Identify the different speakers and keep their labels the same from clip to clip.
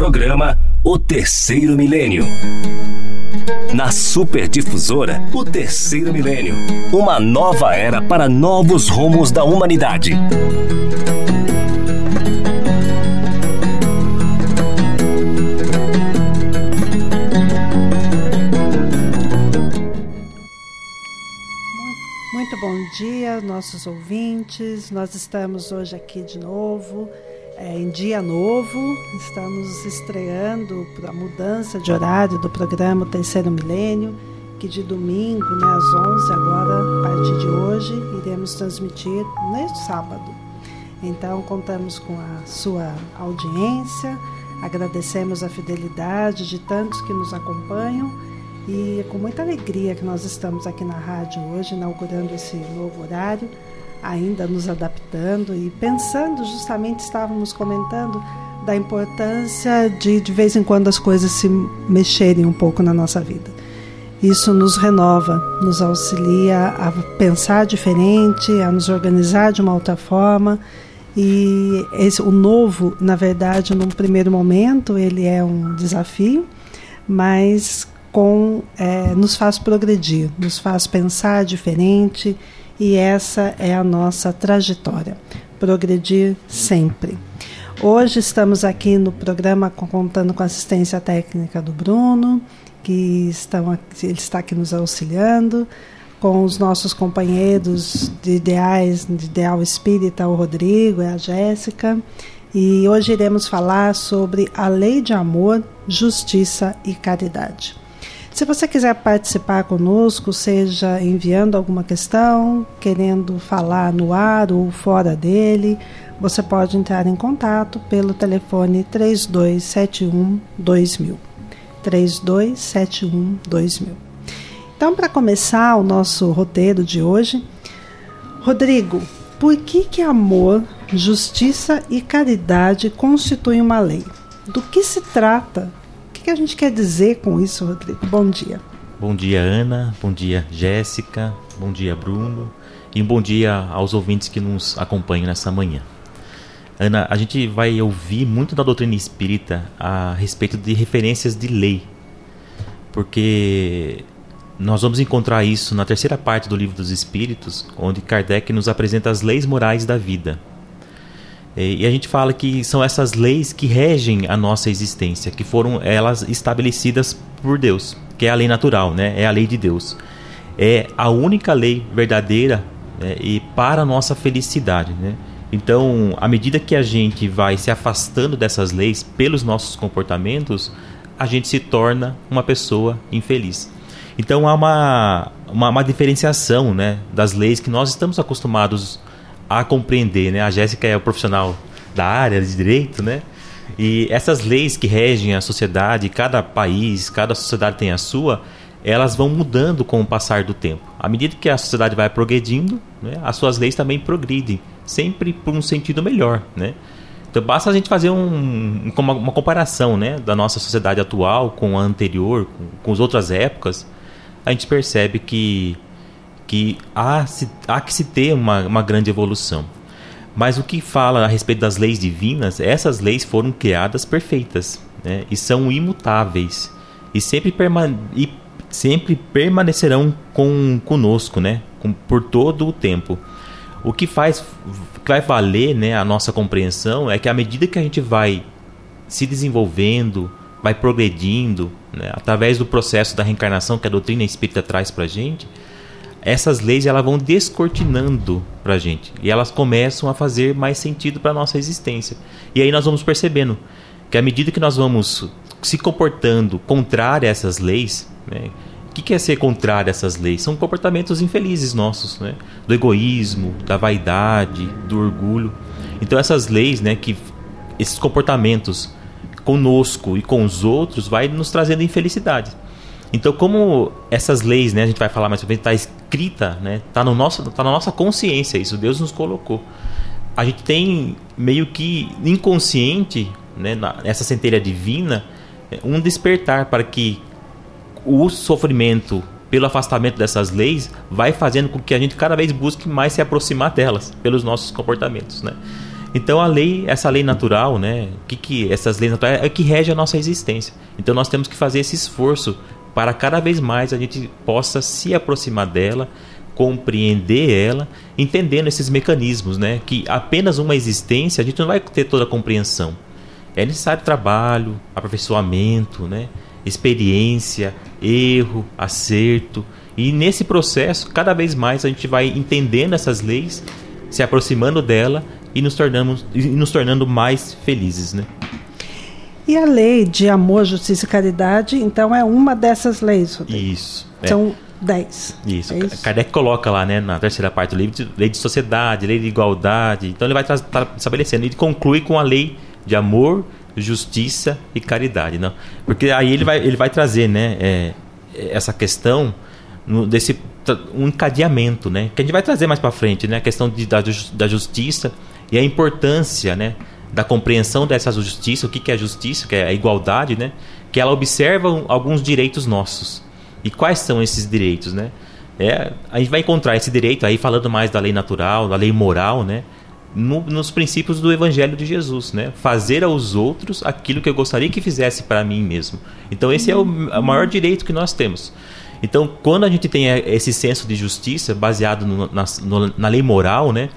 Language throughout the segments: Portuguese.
Speaker 1: Programa O Terceiro Milênio. Na Superdifusora, o Terceiro Milênio. Uma nova era para novos rumos da humanidade.
Speaker 2: Muito bom dia, nossos ouvintes. Nós estamos hoje aqui de novo é, em dia novo, estamos estreando a mudança de horário do programa Terceiro Milênio, que de domingo, né, às 11, agora, a partir de hoje, iremos transmitir neste sábado. Então, contamos com a sua audiência, agradecemos a fidelidade de tantos que nos acompanham e é com muita alegria que nós estamos aqui na rádio hoje, inaugurando esse novo horário ainda nos adaptando e pensando, justamente estávamos comentando da importância de de vez em quando as coisas se mexerem um pouco na nossa vida. Isso nos renova, nos auxilia a pensar diferente, a nos organizar de uma outra forma. E esse, o novo, na verdade, num primeiro momento, ele é um desafio, mas com, é, nos faz progredir, nos faz pensar diferente e essa é a nossa trajetória progredir sempre. Hoje estamos aqui no programa contando com a assistência técnica do Bruno, que estão ele está aqui nos auxiliando, com os nossos companheiros de ideais, de ideal espírita, o Rodrigo e a Jéssica. E hoje iremos falar sobre a lei de amor, justiça e caridade. Se você quiser participar conosco, seja enviando alguma questão, querendo falar no ar ou fora dele, você pode entrar em contato pelo telefone 3271 2000. 3271 2000. Então, para começar o nosso roteiro de hoje, Rodrigo, por que que amor, justiça e caridade constituem uma lei? Do que se trata que, que a gente quer dizer com isso, Rodrigo? Bom dia.
Speaker 3: Bom dia, Ana. Bom dia, Jéssica. Bom dia, Bruno. E um bom dia aos ouvintes que nos acompanham nessa manhã. Ana, a gente vai ouvir muito da doutrina espírita a respeito de referências de lei. Porque nós vamos encontrar isso na terceira parte do Livro dos Espíritos, onde Kardec nos apresenta as leis morais da vida. E a gente fala que são essas leis que regem a nossa existência, que foram elas estabelecidas por Deus, que é a lei natural, né? É a lei de Deus. É a única lei verdadeira né? e para a nossa felicidade, né? Então, à medida que a gente vai se afastando dessas leis pelos nossos comportamentos, a gente se torna uma pessoa infeliz. Então há uma, uma, uma diferenciação né, das leis que nós estamos acostumados a compreender, né? A Jéssica é o profissional da área de direito, né? E essas leis que regem a sociedade, cada país, cada sociedade tem a sua, elas vão mudando com o passar do tempo. À medida que a sociedade vai progredindo, né, as suas leis também progridem, sempre por um sentido melhor, né? Então basta a gente fazer um, uma, uma comparação né, da nossa sociedade atual com a anterior, com, com as outras épocas, a gente percebe que que há, há que se ter uma, uma grande evolução. Mas o que fala a respeito das leis divinas, essas leis foram criadas perfeitas né? e são imutáveis e sempre, perma e sempre permanecerão com, conosco né? Com, por todo o tempo. O que faz que vai valer né, a nossa compreensão é que à medida que a gente vai se desenvolvendo, vai progredindo, né, através do processo da reencarnação que a doutrina espírita traz para a gente, essas leis elas vão descortinando para gente e elas começam a fazer mais sentido para nossa existência. E aí nós vamos percebendo que à medida que nós vamos se comportando contrário a essas leis, né, o que, que é ser contrário a essas leis? São comportamentos infelizes nossos, né? do egoísmo, da vaidade, do orgulho. Então essas leis, né, que esses comportamentos conosco e com os outros vai nos trazendo infelicidade. Então, como essas leis, né, a gente vai falar mais sobre está escrita, né, tá no nosso, tá na nossa consciência isso, Deus nos colocou. A gente tem meio que inconsciente, né, nessa centelha divina, um despertar para que o sofrimento pelo afastamento dessas leis vai fazendo com que a gente cada vez busque mais se aproximar delas pelos nossos comportamentos, né? Então a lei, essa lei natural, né? Que que essas leis naturais é que rege a nossa existência. Então nós temos que fazer esse esforço para cada vez mais a gente possa se aproximar dela, compreender ela, entendendo esses mecanismos, né? Que apenas uma existência a gente não vai ter toda a compreensão. É necessário trabalho, aperfeiçoamento, né? experiência, erro, acerto. E nesse processo, cada vez mais a gente vai entendendo essas leis, se aproximando dela e nos, tornamos, e nos tornando mais felizes. Né?
Speaker 2: E a lei de amor, justiça e caridade, então, é uma dessas leis.
Speaker 3: Rodrigo. Isso.
Speaker 2: É. São dez.
Speaker 3: Isso. É isso. Kardec coloca lá, né, na terceira parte do livro, lei de sociedade, lei de igualdade. Então ele vai estar estabelecendo. Ele conclui com a lei de amor, justiça e caridade, não? Porque aí ele vai, ele vai trazer, né, é, essa questão no, desse um encadeamento, né, que a gente vai trazer mais para frente, né, a questão de, da, da justiça e a importância, né, da compreensão dessa justiça, o que, que é a justiça, que é a igualdade, né, que ela observa alguns direitos nossos. E quais são esses direitos, né? É, a gente vai encontrar esse direito aí falando mais da lei natural, da lei moral, né? no, nos princípios do Evangelho de Jesus, né? Fazer aos outros aquilo que eu gostaria que fizesse para mim mesmo. Então esse é o, o, maior direito que nós temos. Então quando a gente tem esse senso de justiça baseado no, na, no, na lei moral, né?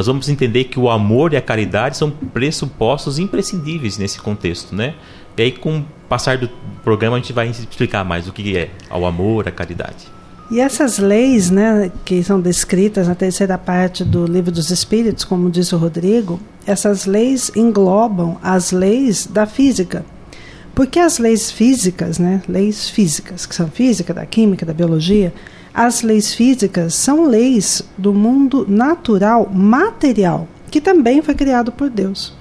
Speaker 3: Nós vamos entender que o amor e a caridade são pressupostos imprescindíveis nesse contexto, né? E aí com o passar do programa a gente vai explicar mais o que é o amor, a caridade.
Speaker 2: E essas leis, né, que são descritas na terceira parte do Livro dos Espíritos, como disse o Rodrigo, essas leis englobam as leis da física. Porque as leis físicas, né, leis físicas, que são física, da química, da biologia, as leis físicas são leis do mundo natural, material, que também foi criado por Deus.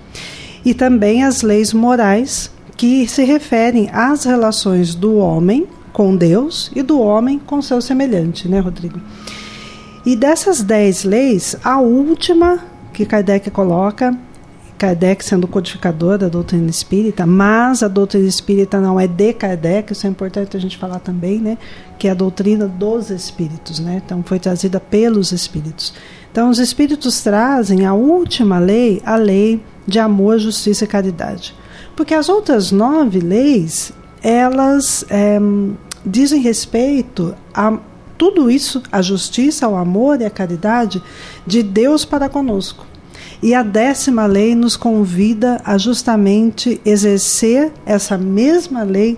Speaker 2: E também as leis morais, que se referem às relações do homem com Deus e do homem com seu semelhante, né, Rodrigo? E dessas dez leis, a última que Kardec coloca, Kardec sendo codificador da doutrina espírita, mas a doutrina espírita não é de Kardec, isso é importante a gente falar também, né? Que é a doutrina dos espíritos, né? Então foi trazida pelos espíritos. Então os espíritos trazem a última lei, a lei de amor, justiça e caridade. Porque as outras nove leis, elas é, dizem respeito a tudo isso, a justiça, o amor e a caridade de Deus para conosco. E a décima lei nos convida a justamente exercer essa mesma lei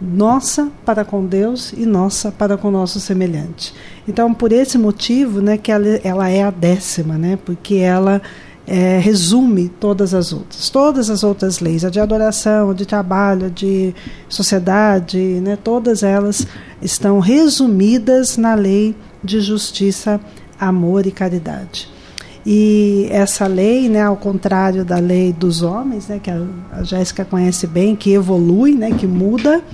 Speaker 2: nossa para com Deus e nossa para com o nosso semelhante. Então, por esse motivo, né, que ela, ela é a décima, né, porque ela é, resume todas as outras. Todas as outras leis, a de adoração, a de trabalho, a de sociedade, né, todas elas estão resumidas na lei de justiça, amor e caridade. E essa lei, né, ao contrário da lei dos homens, né, que a, Jéssica conhece bem, que evolui, né, que muda,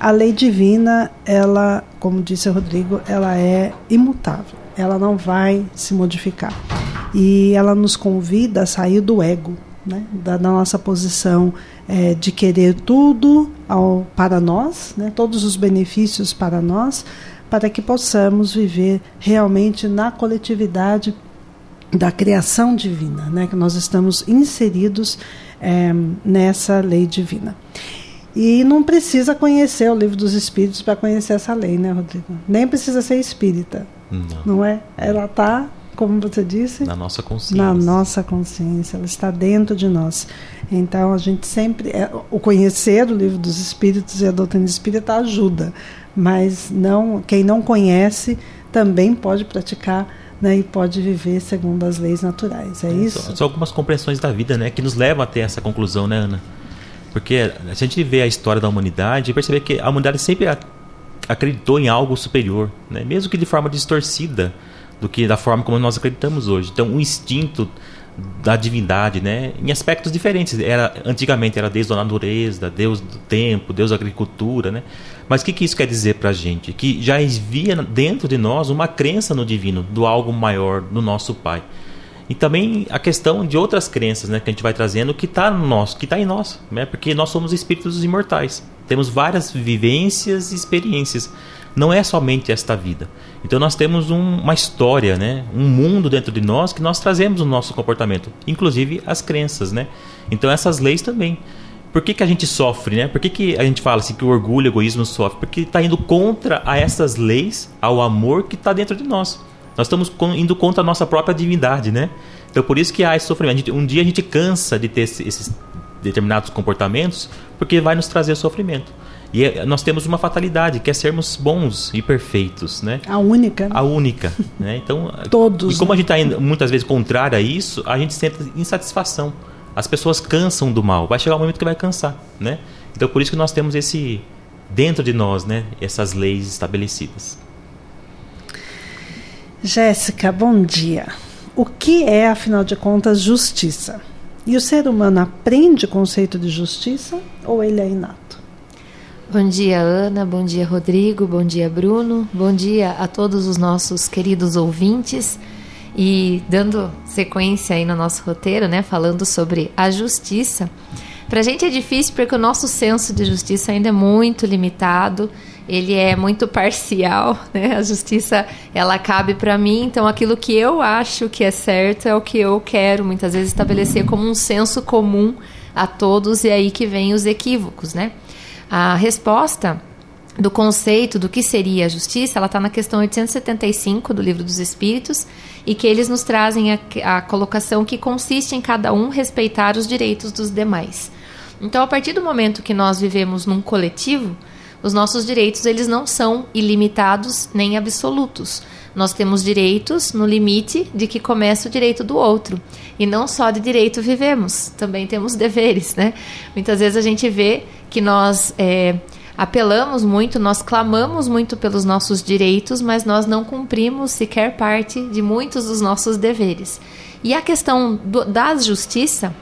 Speaker 2: a lei divina, ela, como disse o Rodrigo, ela é imutável. Ela não vai se modificar e ela nos convida a sair do ego, né? da, da nossa posição é, de querer tudo ao, para nós, né? todos os benefícios para nós, para que possamos viver realmente na coletividade da criação divina, né? que nós estamos inseridos é, nessa lei divina. E não precisa conhecer o livro dos Espíritos para conhecer essa lei, né, Rodrigo? Nem precisa ser espírita. Não, não é? Ela está como você disse?
Speaker 3: Na nossa consciência.
Speaker 2: Na nossa consciência, ela está dentro de nós. Então a gente sempre. É, o conhecer o livro dos Espíritos e a doutrina espírita ajuda, mas não quem não conhece também pode praticar né, e pode viver segundo as leis naturais. É, é isso?
Speaker 3: São, são algumas compreensões da vida né, que nos levam a ter essa conclusão, né, Ana? Porque a gente vê a história da humanidade, perceber que a humanidade sempre acreditou em algo superior, né? mesmo que de forma distorcida do que da forma como nós acreditamos hoje. Então, o instinto da divindade, né, em aspectos diferentes. Era antigamente era Deus da natureza, Deus do tempo, Deus da agricultura, né? Mas o que, que isso quer dizer para a gente? Que já havia dentro de nós uma crença no divino, do algo maior, do nosso Pai. E também a questão de outras crenças, né, que a gente vai trazendo, que está no nosso, que está em nós, né? Porque nós somos espíritos imortais. Temos várias vivências e experiências não é somente esta vida. Então nós temos um, uma história, né? um mundo dentro de nós que nós trazemos no nosso comportamento, inclusive as crenças. Né? Então essas leis também. Por que, que a gente sofre, né? Por que, que a gente fala assim que o orgulho, o egoísmo sofre? Porque está indo contra a essas leis, ao amor que está dentro de nós. Nós estamos indo contra a nossa própria divindade, né? Então por isso que há esse sofrimento. um dia a gente cansa de ter esses determinados comportamentos, porque vai nos trazer sofrimento. E é, nós temos uma fatalidade, que é sermos bons e perfeitos, né?
Speaker 2: A única.
Speaker 3: A única, né? Então,
Speaker 2: todos.
Speaker 3: E como a gente está muitas vezes contrário a isso, a gente sente insatisfação. As pessoas cansam do mal. Vai chegar um momento que vai cansar, né? Então, por isso que nós temos esse dentro de nós, né? Essas leis estabelecidas.
Speaker 2: Jéssica, bom dia. O que é, afinal de contas, justiça? E o ser humano aprende o conceito de justiça ou ele é inato?
Speaker 4: Bom dia, Ana. Bom dia, Rodrigo. Bom dia, Bruno. Bom dia a todos os nossos queridos ouvintes. E dando sequência aí no nosso roteiro, né, falando sobre a justiça. Para a gente é difícil porque o nosso senso de justiça ainda é muito limitado ele é muito parcial, né? A justiça ela cabe para mim, então aquilo que eu acho que é certo é o que eu quero muitas vezes estabelecer como um senso comum a todos e é aí que vem os equívocos, né? A resposta do conceito do que seria a justiça, ela está na questão 875 do Livro dos Espíritos e que eles nos trazem a, a colocação que consiste em cada um respeitar os direitos dos demais. Então, a partir do momento que nós vivemos num coletivo, os nossos direitos eles não são ilimitados nem absolutos. Nós temos direitos no limite de que começa o direito do outro. E não só de direito vivemos, também temos deveres, né? Muitas vezes a gente vê que nós é, apelamos muito, nós clamamos muito pelos nossos direitos, mas nós não cumprimos sequer parte de muitos dos nossos deveres. E a questão do, da justiça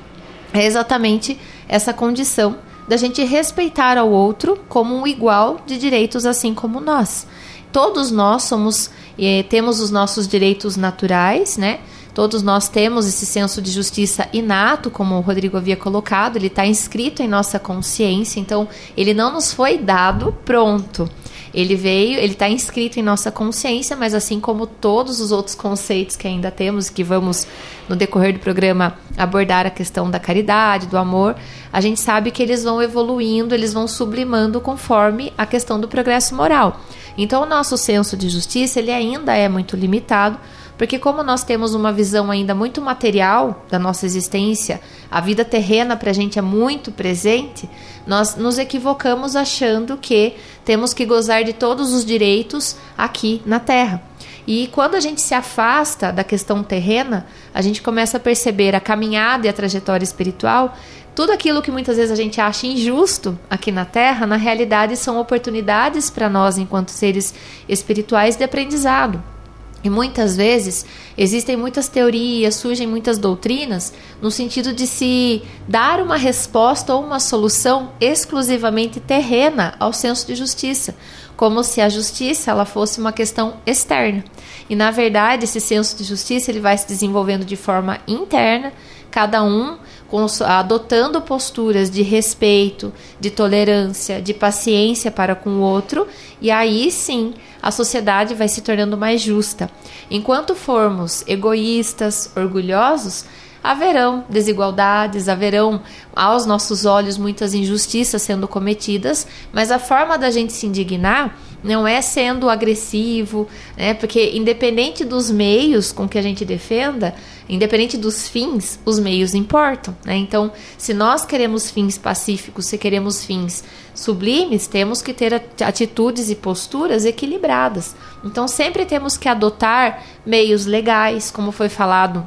Speaker 4: é exatamente essa condição da gente respeitar ao outro como um igual de direitos, assim como nós. Todos nós somos, eh, temos os nossos direitos naturais, né? Todos nós temos esse senso de justiça inato, como o Rodrigo havia colocado, ele está inscrito em nossa consciência, então ele não nos foi dado pronto. Ele veio, ele está inscrito em nossa consciência, mas assim como todos os outros conceitos que ainda temos, que vamos no decorrer do programa abordar a questão da caridade, do amor, a gente sabe que eles vão evoluindo, eles vão sublimando conforme a questão do progresso moral. Então, o nosso senso de justiça ele ainda é muito limitado porque, como nós temos uma visão ainda muito material da nossa existência, a vida terrena para a gente é muito presente, nós nos equivocamos achando que temos que gozar de todos os direitos aqui na Terra. E quando a gente se afasta da questão terrena, a gente começa a perceber a caminhada e a trajetória espiritual. Tudo aquilo que muitas vezes a gente acha injusto aqui na Terra, na realidade são oportunidades para nós, enquanto seres espirituais, de aprendizado. E muitas vezes existem muitas teorias, surgem muitas doutrinas no sentido de se dar uma resposta ou uma solução exclusivamente terrena ao senso de justiça, como se a justiça ela fosse uma questão externa. E na verdade, esse senso de justiça ele vai se desenvolvendo de forma interna, cada um adotando posturas de respeito, de tolerância, de paciência para com o outro, e aí sim a sociedade vai se tornando mais justa. Enquanto formos egoístas, orgulhosos, haverão desigualdades, haverão aos nossos olhos muitas injustiças sendo cometidas, mas a forma da gente se indignar não é sendo agressivo, né? Porque independente dos meios com que a gente defenda, independente dos fins, os meios importam, né? Então, se nós queremos fins pacíficos, se queremos fins sublimes, temos que ter atitudes e posturas equilibradas. Então, sempre temos que adotar meios legais, como foi falado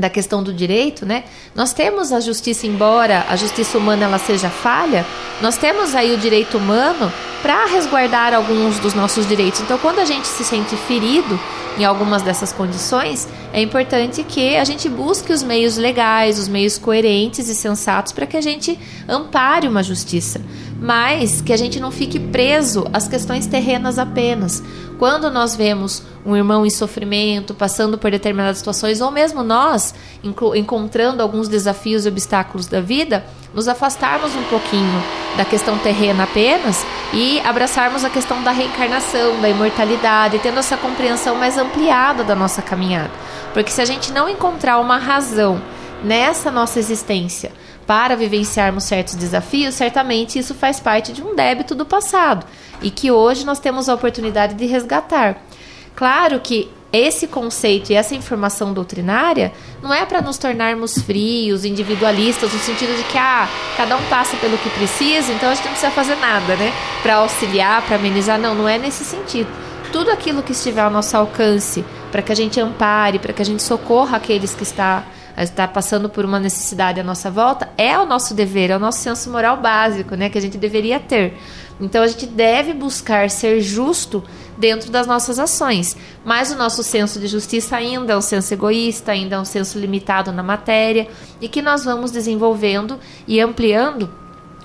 Speaker 4: da questão do direito, né? Nós temos a justiça, embora a justiça humana ela seja falha, nós temos aí o direito humano para resguardar alguns dos nossos direitos. Então, quando a gente se sente ferido em algumas dessas condições, é importante que a gente busque os meios legais, os meios coerentes e sensatos para que a gente ampare uma justiça, mas que a gente não fique preso às questões terrenas apenas. Quando nós vemos um irmão em sofrimento, passando por determinadas situações, ou mesmo nós encontrando alguns desafios e obstáculos da vida, nos afastarmos um pouquinho da questão terrena apenas e abraçarmos a questão da reencarnação, da imortalidade, tendo essa compreensão mais ampliada da nossa caminhada. Porque se a gente não encontrar uma razão nessa nossa existência para vivenciarmos certos desafios, certamente isso faz parte de um débito do passado e que hoje nós temos a oportunidade de resgatar. Claro que esse conceito e essa informação doutrinária não é para nos tornarmos frios, individualistas, no sentido de que ah, cada um passa pelo que precisa, então a gente não precisa fazer nada, né? Para auxiliar, para amenizar. Não, não é nesse sentido. Tudo aquilo que estiver ao nosso alcance, para que a gente ampare, para que a gente socorra aqueles que está está passando por uma necessidade à nossa volta, é o nosso dever, é o nosso senso moral básico, né, que a gente deveria ter. Então a gente deve buscar ser justo dentro das nossas ações. Mas o nosso senso de justiça ainda é um senso egoísta, ainda é um senso limitado na matéria e que nós vamos desenvolvendo e ampliando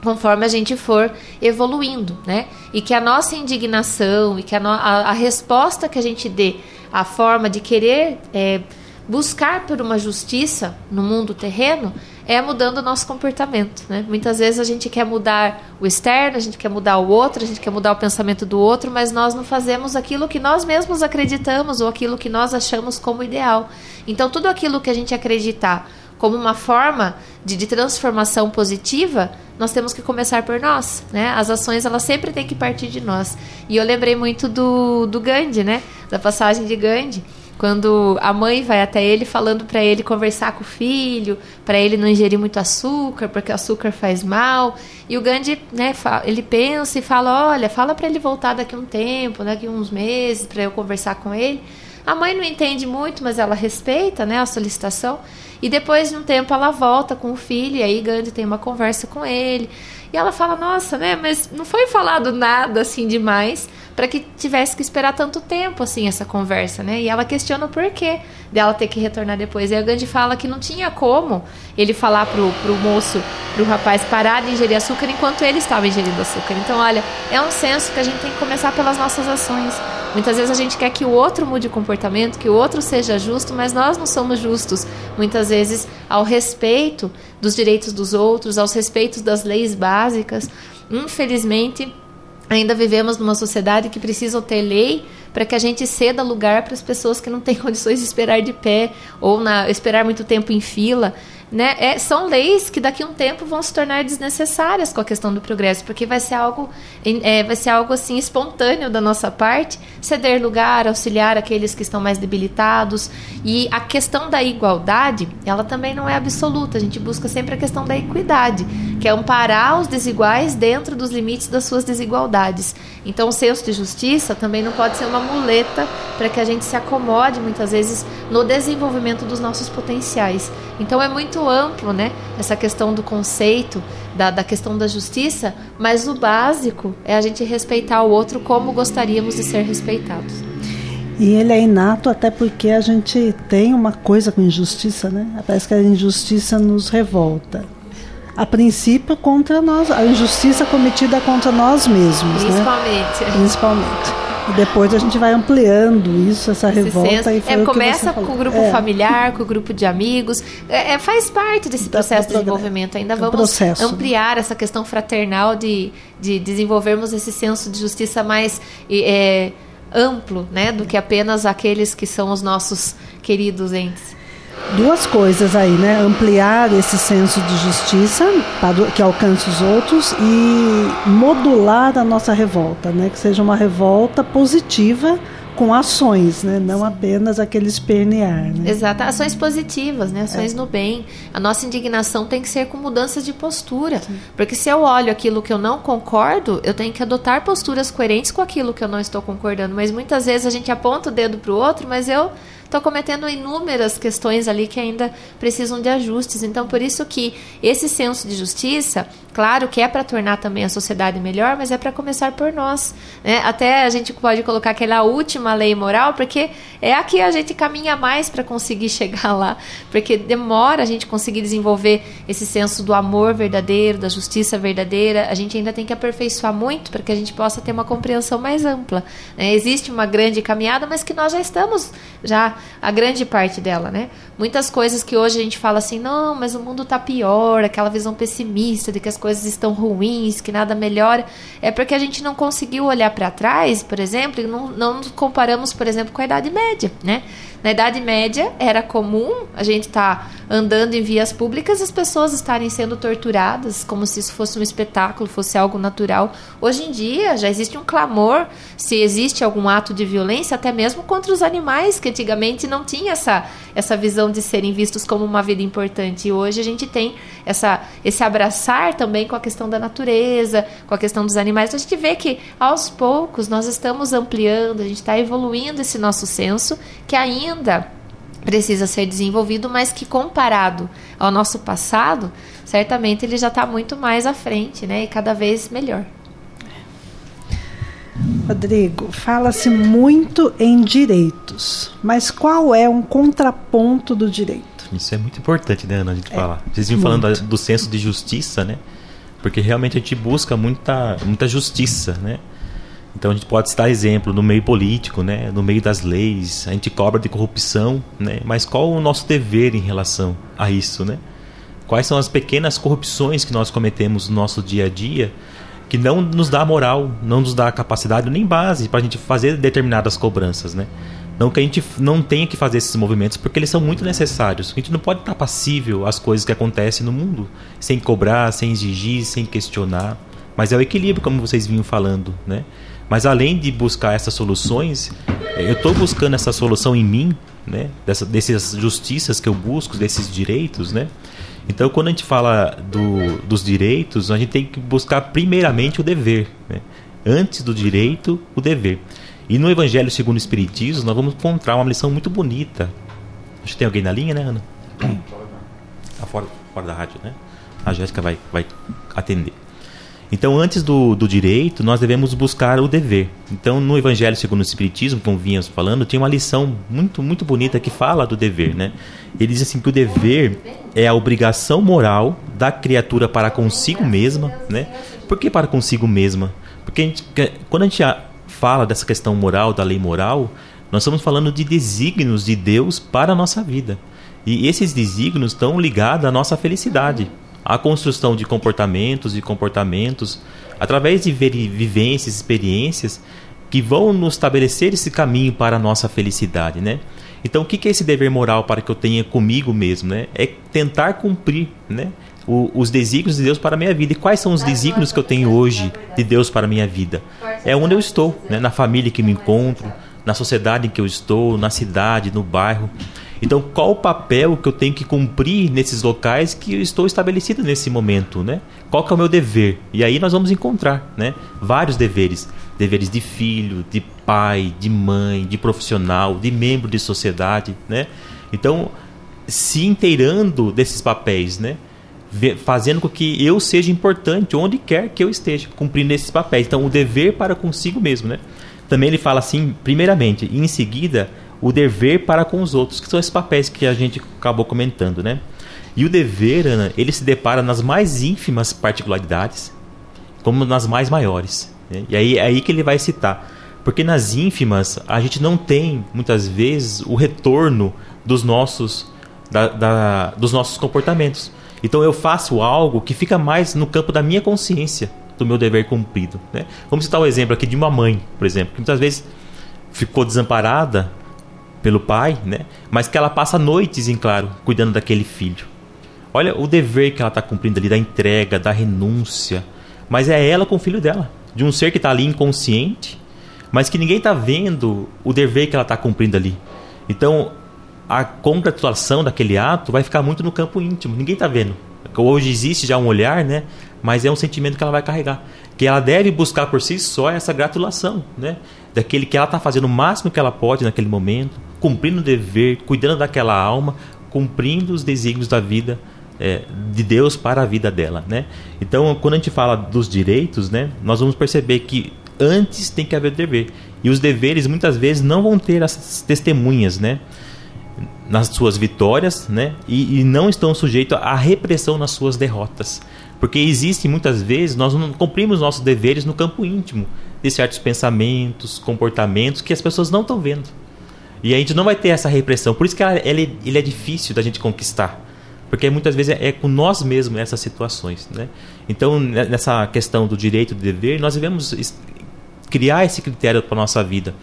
Speaker 4: conforme a gente for evoluindo, né? E que a nossa indignação e que a, a, a resposta que a gente dê, a forma de querer é, buscar por uma justiça no mundo terreno, é mudando o nosso comportamento. Né? Muitas vezes a gente quer mudar o externo, a gente quer mudar o outro, a gente quer mudar o pensamento do outro, mas nós não fazemos aquilo que nós mesmos acreditamos ou aquilo que nós achamos como ideal. Então, tudo aquilo que a gente acreditar como uma forma de, de transformação positiva, nós temos que começar por nós, né? As ações elas sempre têm que partir de nós. E eu lembrei muito do, do Gandhi, né? Da passagem de Gandhi quando a mãe vai até ele falando para ele conversar com o filho, para ele não ingerir muito açúcar, porque o açúcar faz mal. E o Gandhi, né, ele pensa e fala: "Olha, fala para ele voltar daqui um tempo, daqui uns meses para eu conversar com ele". A mãe não entende muito, mas ela respeita, né, a solicitação. E depois de um tempo ela volta com o filho e aí Gandhi tem uma conversa com ele. E ela fala: "Nossa, né, mas não foi falado nada assim demais" para que tivesse que esperar tanto tempo assim essa conversa, né? E ela questiona o porquê dela ter que retornar depois. E a Gandhi fala que não tinha como ele falar pro, pro moço, pro rapaz parar de ingerir açúcar enquanto ele estava ingerindo açúcar. Então, olha, é um senso que a gente tem que começar pelas nossas ações. Muitas vezes a gente quer que o outro mude o comportamento, que o outro seja justo, mas nós não somos justos. Muitas vezes ao respeito dos direitos dos outros, aos respeitos das leis básicas. Infelizmente, ainda vivemos numa sociedade que precisa ter lei para que a gente ceda lugar para as pessoas que não têm condições de esperar de pé ou na, esperar muito tempo em fila né, é, são leis que daqui a um tempo vão se tornar desnecessárias com a questão do progresso, porque vai ser algo, é, vai ser algo assim espontâneo da nossa parte, ceder lugar, auxiliar aqueles que estão mais debilitados. E a questão da igualdade, ela também não é absoluta. A gente busca sempre a questão da equidade, que é amparar os desiguais dentro dos limites das suas desigualdades. Então, o senso de justiça também não pode ser uma muleta para que a gente se acomode muitas vezes no desenvolvimento dos nossos potenciais. Então, é muito muito amplo, né? Essa questão do conceito, da, da questão da justiça, mas o básico é a gente respeitar o outro como gostaríamos de ser respeitados.
Speaker 2: E ele é inato até porque a gente tem uma coisa com injustiça, né? Parece que a injustiça nos revolta. A princípio contra nós, a injustiça cometida contra nós mesmos,
Speaker 4: Principalmente.
Speaker 2: né? Principalmente. E depois a gente vai ampliando isso, essa Esse revolta. E
Speaker 4: é, começa com o grupo é. familiar, com o grupo de amigos. É, é faz parte desse processo de desenvolvimento. Ainda vamos processo, ampliar né? essa questão fraternal de, de desenvolvermos esse senso de justiça mais é, amplo, né? Do que apenas aqueles que são os nossos queridos entes
Speaker 2: duas coisas aí, né? Ampliar esse senso de justiça para que alcance os outros e modular a nossa revolta, né? Que seja uma revolta positiva com ações, né? não apenas aquele espernear. Né?
Speaker 4: Exato, ações positivas, né? ações é. no bem. A nossa indignação tem que ser com mudanças de postura. Sim. Porque se eu olho aquilo que eu não concordo, eu tenho que adotar posturas coerentes com aquilo que eu não estou concordando. Mas muitas vezes a gente aponta o dedo para o outro, mas eu estou cometendo inúmeras questões ali que ainda precisam de ajustes. Então, por isso que esse senso de justiça, claro que é para tornar também a sociedade melhor, mas é para começar por nós. Né? Até a gente pode colocar aquela última lei moral, porque é a que a gente caminha mais para conseguir chegar lá, porque demora a gente conseguir desenvolver esse senso do amor verdadeiro, da justiça verdadeira. A gente ainda tem que aperfeiçoar muito para que a gente possa ter uma compreensão mais ampla. Né? Existe uma grande caminhada, mas que nós já estamos já a grande parte dela, né? Muitas coisas que hoje a gente fala assim, não, mas o mundo está pior, aquela visão pessimista de que as coisas estão ruins, que nada melhora, é porque a gente não conseguiu olhar para trás, por exemplo, e não, não nos comparamos, por exemplo, com a Idade Média, né? Na Idade Média era comum a gente estar tá andando em vias públicas as pessoas estarem sendo torturadas como se isso fosse um espetáculo, fosse algo natural. Hoje em dia já existe um clamor se existe algum ato de violência, até mesmo contra os animais, que antigamente não tinha essa, essa visão de serem vistos como uma vida importante. E hoje a gente tem essa, esse abraçar também com a questão da natureza, com a questão dos animais. A gente vê que aos poucos nós estamos ampliando, a gente está evoluindo esse nosso senso, que ainda precisa ser desenvolvido, mas que comparado ao nosso passado, certamente ele já está muito mais à frente, né? E cada vez melhor.
Speaker 2: Rodrigo, fala-se muito em direitos, mas qual é um contraponto do direito?
Speaker 3: Isso é muito importante, né, Ana, a gente é, falar. Vocês vinham falando do senso de justiça, né? Porque realmente a gente busca muita, muita justiça, né? Então a gente pode citar exemplo no meio político, né, no meio das leis, a gente cobra de corrupção, né, mas qual o nosso dever em relação a isso, né? Quais são as pequenas corrupções que nós cometemos no nosso dia a dia que não nos dá moral, não nos dá capacidade nem base para a gente fazer determinadas cobranças, né? Não que a gente não tenha que fazer esses movimentos, porque eles são muito necessários. A gente não pode estar passível às coisas que acontecem no mundo, sem cobrar, sem exigir, sem questionar. Mas é o equilíbrio, como vocês vinham falando, né? Mas além de buscar essas soluções, eu estou buscando essa solução em mim, né? Dessa, dessas justiças que eu busco, desses direitos, né? Então, quando a gente fala do, dos direitos, a gente tem que buscar primeiramente o dever. Né? Antes do direito, o dever. E no Evangelho segundo o Espiritismo, nós vamos encontrar uma lição muito bonita. Acho que tem alguém na linha, né, Ana? Tá fora, fora da rádio, né? A Jéssica vai, vai atender. Então, antes do, do direito, nós devemos buscar o dever. Então, no Evangelho segundo o Espiritismo, como vínhamos falando, tem uma lição muito, muito bonita que fala do dever, né? Ele diz assim que o dever é a obrigação moral da criatura para consigo mesma, né? Por que para consigo mesma? Porque a gente, quando a gente fala dessa questão moral, da lei moral, nós estamos falando de desígnios de Deus para a nossa vida. E esses desígnios estão ligados à nossa felicidade a construção de comportamentos e comportamentos através de vivências, experiências que vão nos estabelecer esse caminho para a nossa felicidade, né? Então, o que é esse dever moral para que eu tenha comigo mesmo, né? É tentar cumprir, né? O, os desígnios de Deus para a minha vida. E quais são os desígnios que eu tenho hoje de Deus para a minha vida? É onde eu estou, né? na família que me encontro, na sociedade em que eu estou, na cidade, no bairro. Então, qual o papel que eu tenho que cumprir nesses locais que eu estou estabelecido nesse momento, né? Qual que é o meu dever? E aí nós vamos encontrar, né? Vários deveres, deveres de filho, de pai, de mãe, de profissional, de membro de sociedade, né? Então, se inteirando desses papéis, né? Fazendo com que eu seja importante onde quer que eu esteja, cumprindo esses papéis. Então, o dever para consigo mesmo, né? Também ele fala assim, primeiramente, e em seguida, o dever para com os outros, que são esses papéis que a gente acabou comentando, né? E o dever, Ana, ele se depara nas mais ínfimas particularidades, como nas mais maiores. Né? E aí é aí que ele vai citar. Porque nas ínfimas, a gente não tem, muitas vezes, o retorno dos nossos, da, da, dos nossos comportamentos. Então eu faço algo que fica mais no campo da minha consciência, do meu dever cumprido. Né? Vamos citar o um exemplo aqui de uma mãe, por exemplo, que muitas vezes ficou desamparada pelo pai, né? Mas que ela passa noites, em claro, cuidando daquele filho. Olha o dever que ela está cumprindo ali, da entrega, da renúncia. Mas é ela com o filho dela, de um ser que está ali inconsciente, mas que ninguém está vendo o dever que ela está cumprindo ali. Então, a congratulação daquele ato vai ficar muito no campo íntimo. Ninguém está vendo. Hoje existe já um olhar, né? Mas é um sentimento que ela vai carregar. Que ela deve buscar por si só essa gratulação, né? Daquele que ela está fazendo o máximo que ela pode naquele momento, cumprindo o dever, cuidando daquela alma, cumprindo os desígnios da vida é, de Deus para a vida dela, né? Então, quando a gente fala dos direitos, né, nós vamos perceber que antes tem que haver dever e os deveres muitas vezes não vão ter essas testemunhas, né? nas suas vitórias, né? E, e, não estão sujeitos à repressão nas suas derrotas. Porque existe muitas vezes, nós não cumprimos nossos deveres no campo íntimo de certos pensamentos, comportamentos que as pessoas não estão vendo. E a gente não vai ter essa repressão. Por isso que ela, ele, ele é difícil da gente conquistar. Porque muitas vezes é, é com nós mesmos essas situações. Né? Então, nessa questão do direito e do dever, nós devemos criar esse critério para a nossa vida.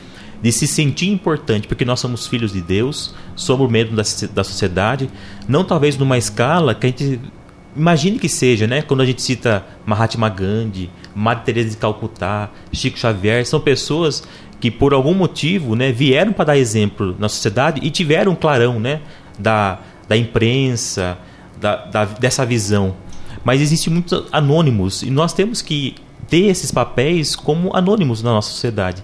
Speaker 3: De se sentir importante, porque nós somos filhos de Deus, somos membros da, da sociedade, não talvez numa escala que a gente imagine que seja, né? Quando a gente cita Mahatma Gandhi, Madre Teresa de Calcutá, Chico Xavier, são pessoas que por algum motivo, né, vieram para dar exemplo na sociedade e tiveram um clarão, né, da, da imprensa, da, da, dessa visão. Mas existem muitos anônimos e nós temos que ter esses papéis como anônimos na nossa sociedade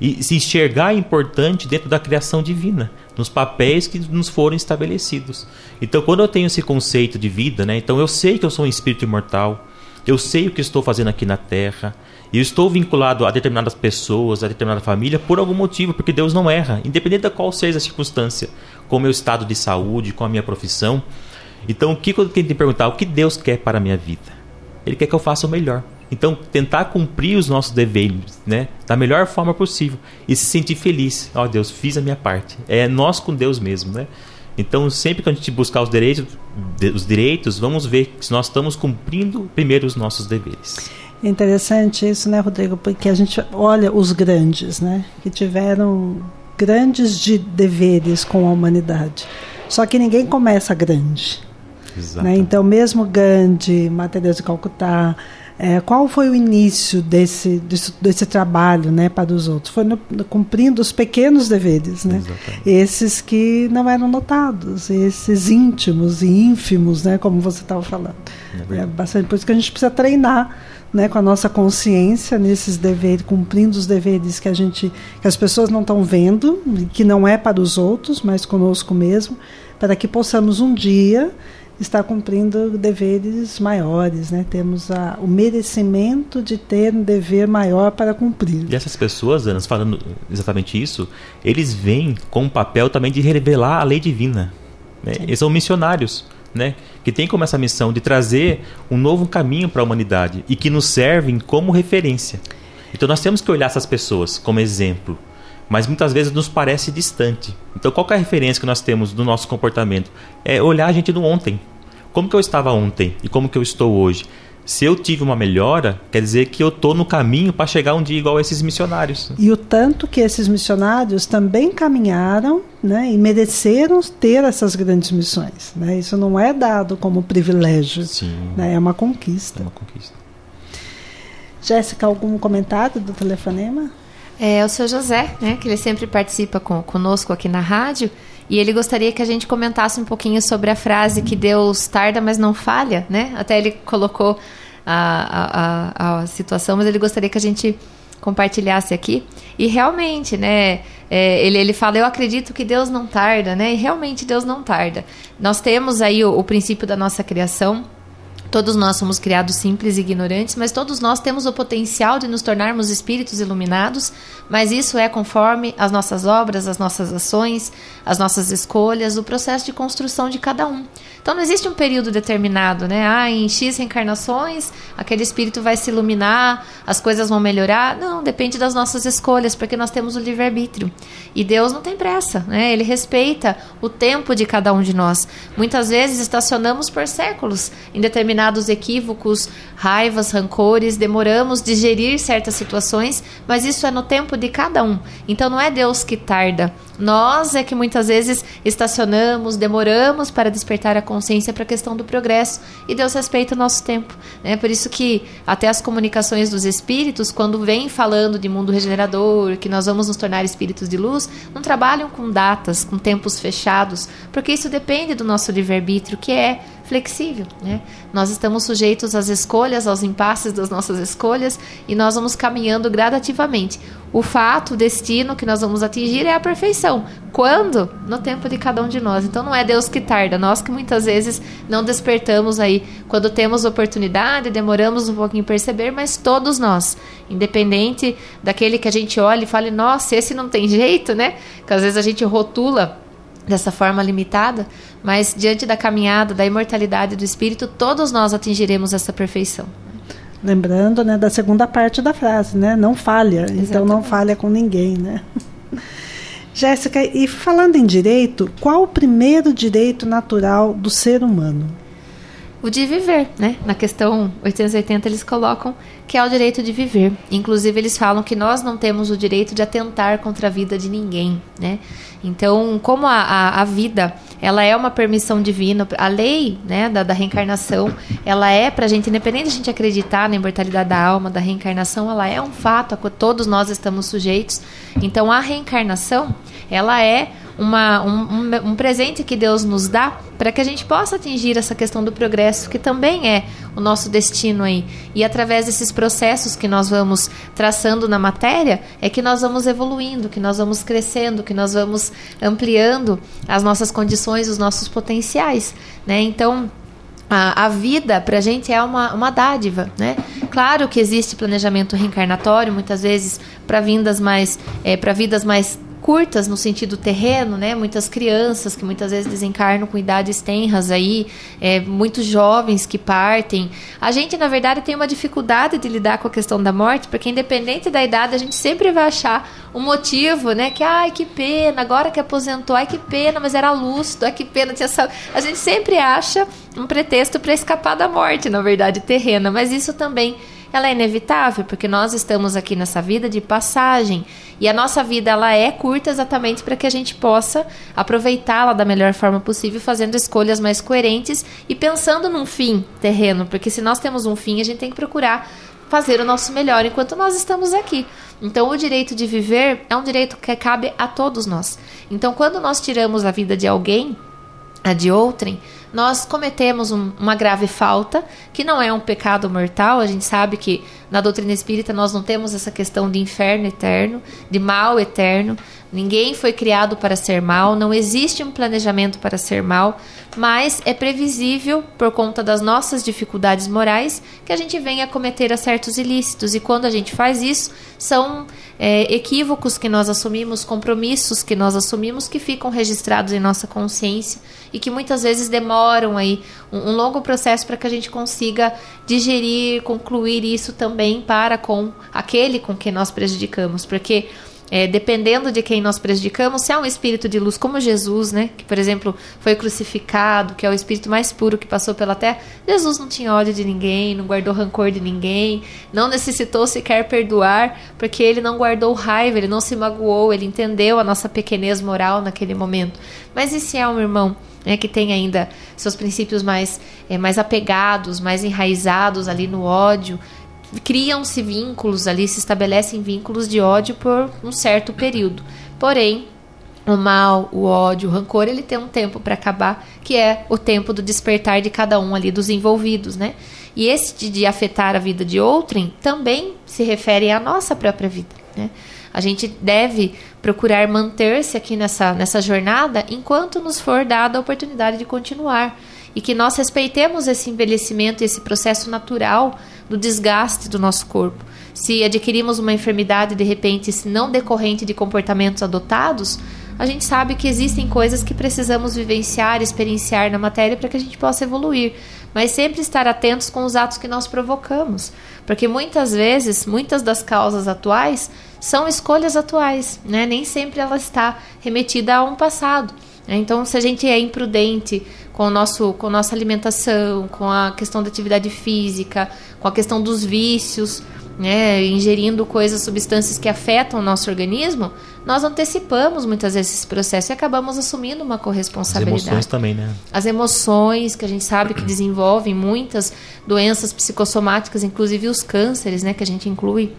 Speaker 3: e se enxergar importante dentro da criação divina, nos papéis que nos foram estabelecidos. Então, quando eu tenho esse conceito de vida, né, então eu sei que eu sou um espírito imortal, eu sei o que estou fazendo aqui na Terra, e estou vinculado a determinadas pessoas, a determinada família, por algum motivo, porque Deus não erra, independente da qual seja a circunstância, com o meu estado de saúde, com a minha profissão. Então, o que eu tenho que perguntar? O que Deus quer para a minha vida? Ele quer que eu faça o melhor. Então, tentar cumprir os nossos deveres, né, da melhor forma possível e se sentir feliz. Ó, oh, Deus, fiz a minha parte. É nós com Deus mesmo, né? Então, sempre que a gente buscar os direitos, os direitos, vamos ver se nós estamos cumprindo primeiro os nossos deveres.
Speaker 2: É interessante isso, né, Rodrigo? Porque a gente olha os grandes, né, que tiveram grandes de deveres com a humanidade. Só que ninguém começa grande. Né? Então, mesmo Gandhi, Matheus de Calcutá, é, qual foi o início desse, desse, desse, trabalho né, para os outros? Foi no, cumprindo os pequenos deveres, né? esses que não eram notados, esses íntimos e ínfimos, né, como você estava falando. É, é bastante, por isso que a gente precisa treinar né, com a nossa consciência nesses deveres, cumprindo os deveres que a gente, que as pessoas não estão vendo, que não é para os outros, mas conosco mesmo, para que possamos um dia está cumprindo deveres maiores, né? Temos a, o merecimento de ter um dever maior para cumprir.
Speaker 3: E essas pessoas, Ana, falando exatamente isso, eles vêm com o papel também de revelar a lei divina. Né? Eles são missionários, né? Que têm como essa missão de trazer um novo caminho para a humanidade e que nos servem como referência. Então nós temos que olhar essas pessoas como exemplo mas muitas vezes nos parece distante. Então, qual é a referência que nós temos do nosso comportamento? É olhar a gente do ontem. Como que eu estava ontem e como que eu estou hoje? Se eu tive uma melhora, quer dizer que eu estou no caminho para chegar um dia igual a esses missionários.
Speaker 2: E o tanto que esses missionários também caminharam né, e mereceram ter essas grandes missões. Né? Isso não é dado como privilégio, Sim. Né? é uma conquista. É uma conquista. Jéssica, algum comentário do telefonema?
Speaker 4: É o seu José, né, que ele sempre participa com, conosco aqui na rádio, e ele gostaria que a gente comentasse um pouquinho sobre a frase que Deus tarda, mas não falha, né? Até ele colocou a, a, a situação, mas ele gostaria que a gente compartilhasse aqui. E realmente, né, é, ele, ele fala, eu acredito que Deus não tarda, né? E realmente Deus não tarda. Nós temos aí o, o princípio da nossa criação, Todos nós somos criados simples e ignorantes, mas todos nós temos o potencial de nos tornarmos espíritos iluminados, mas isso é conforme as nossas obras, as nossas ações, as nossas escolhas, o processo de construção de cada um. Então não existe um período determinado, né? Ah, em X reencarnações, aquele espírito vai se iluminar, as coisas vão melhorar. Não, depende das nossas escolhas, porque nós temos o livre-arbítrio. E Deus não tem pressa, né? Ele respeita o tempo de cada um de nós. Muitas vezes estacionamos por séculos em determinados equívocos, raivas, rancores, demoramos digerir certas situações, mas isso é no tempo de cada um. Então não é Deus que tarda. Nós é que muitas vezes estacionamos, demoramos para despertar a consciência para a questão do progresso e Deus respeita o nosso tempo. Né? Por isso que até as comunicações dos espíritos, quando vêm falando de mundo regenerador, que nós vamos nos tornar espíritos de luz, não trabalham com datas, com tempos fechados, porque isso depende do nosso livre-arbítrio, que é flexível. Né? Nós estamos sujeitos às escolhas, aos impasses das nossas escolhas e nós vamos caminhando gradativamente. O fato, o destino que nós vamos atingir é a perfeição. Quando? No tempo de cada um de nós. Então não é Deus que tarda, nós que muitas vezes não despertamos aí. Quando temos oportunidade, demoramos um pouquinho em perceber, mas todos nós, independente daquele que a gente olha e fale, nossa, esse não tem jeito, né? Que às vezes a gente rotula dessa forma limitada, mas diante da caminhada da imortalidade do espírito, todos nós atingiremos essa perfeição.
Speaker 2: Lembrando, né, da segunda parte da frase, né? Não falha. Exatamente. Então não falha com ninguém, né? Jéssica, e falando em direito, qual o primeiro direito natural do ser humano?
Speaker 4: O de viver, né? Na questão 880 eles colocam que é o direito de viver. Inclusive eles falam que nós não temos o direito de atentar contra a vida de ninguém, né? Então, como a, a, a vida ela é uma permissão divina, a lei né, da, da reencarnação, ela é para a gente, independente de a gente acreditar na imortalidade da alma, da reencarnação, ela é um fato a que todos nós estamos sujeitos. Então, a reencarnação, ela é uma, um, um, presente que Deus nos dá para que a gente possa atingir essa questão do progresso, que também é o nosso destino aí. E através desses processos que nós vamos traçando na matéria, é que nós vamos evoluindo, que nós vamos crescendo, que nós vamos ampliando as nossas condições, os nossos potenciais. Né? Então, a, a, vida para a gente é uma, uma dádiva, né? Claro que existe planejamento reencarnatório, muitas vezes para vindas mais, é, para vidas mais curtas no sentido terreno, né? Muitas crianças que muitas vezes desencarnam com idades tenras aí, é, muitos jovens que partem. A gente, na verdade, tem uma dificuldade de lidar com a questão da morte, porque independente da idade, a gente sempre vai achar um motivo, né? Que, ai, que pena, agora que aposentou, ai, que pena, mas era lúcido, ai, que pena, tinha saúde. A gente sempre acha um pretexto para escapar da morte, na verdade, terrena, mas isso também ela é inevitável, porque nós estamos aqui nessa vida de passagem. E a nossa vida ela é curta exatamente para que a gente possa aproveitá-la da melhor forma possível, fazendo escolhas mais coerentes e pensando num fim terreno, porque se nós temos um fim, a gente tem que procurar fazer o nosso melhor enquanto nós estamos aqui. Então, o direito de viver é um direito que cabe a todos nós. Então, quando nós tiramos a vida de alguém, a de outrem, nós cometemos um, uma grave falta, que não é um pecado mortal. A gente sabe que na doutrina espírita nós não temos essa questão de inferno eterno, de mal eterno. Ninguém foi criado para ser mal, não existe um planejamento para ser mal, mas é previsível, por conta das nossas dificuldades morais, que a gente venha a cometer certos ilícitos. E quando a gente faz isso, são é, equívocos que nós assumimos, compromissos que nós assumimos que ficam registrados em nossa consciência e que muitas vezes demoram aí um, um longo processo para que a gente consiga digerir, concluir isso também para com aquele com quem nós prejudicamos, porque é, dependendo de quem nós prejudicamos, se é um espírito de luz como Jesus, né, que por exemplo foi crucificado, que é o espírito mais puro que passou pela terra, Jesus não tinha ódio de ninguém, não guardou rancor de ninguém, não necessitou sequer perdoar, porque ele não guardou raiva, ele não se magoou, ele entendeu a nossa pequenez moral naquele momento. Mas e se é um irmão né, que tem ainda seus princípios mais, é, mais apegados, mais enraizados ali no ódio, criam-se vínculos ali, se estabelecem vínculos de ódio por um certo período. Porém, o mal, o ódio, o rancor, ele tem um tempo para acabar, que é o tempo do despertar de cada um ali dos envolvidos, né? E esse de, afetar a vida de outrem também se refere à nossa própria vida, né? A gente deve procurar manter-se aqui nessa, nessa jornada enquanto nos for dada a oportunidade de continuar e que nós respeitemos esse envelhecimento, esse processo natural do desgaste do nosso corpo. Se adquirimos uma enfermidade de repente não decorrente de comportamentos adotados, a gente sabe que existem coisas que precisamos vivenciar, experienciar na matéria para que a gente possa evoluir, mas sempre estar atentos com os atos que nós provocamos, porque muitas vezes, muitas das causas atuais são escolhas atuais, né? Nem sempre ela está remetida a um passado. Então, se a gente é imprudente com, o nosso, com a nossa alimentação, com a questão da atividade física, com a questão dos vícios, né, ingerindo coisas, substâncias que afetam o nosso organismo, nós antecipamos muitas vezes esse processo e acabamos assumindo uma corresponsabilidade. As
Speaker 3: emoções também, né?
Speaker 4: As emoções que a gente sabe que desenvolvem muitas doenças psicossomáticas, inclusive os cânceres, né, que a gente inclui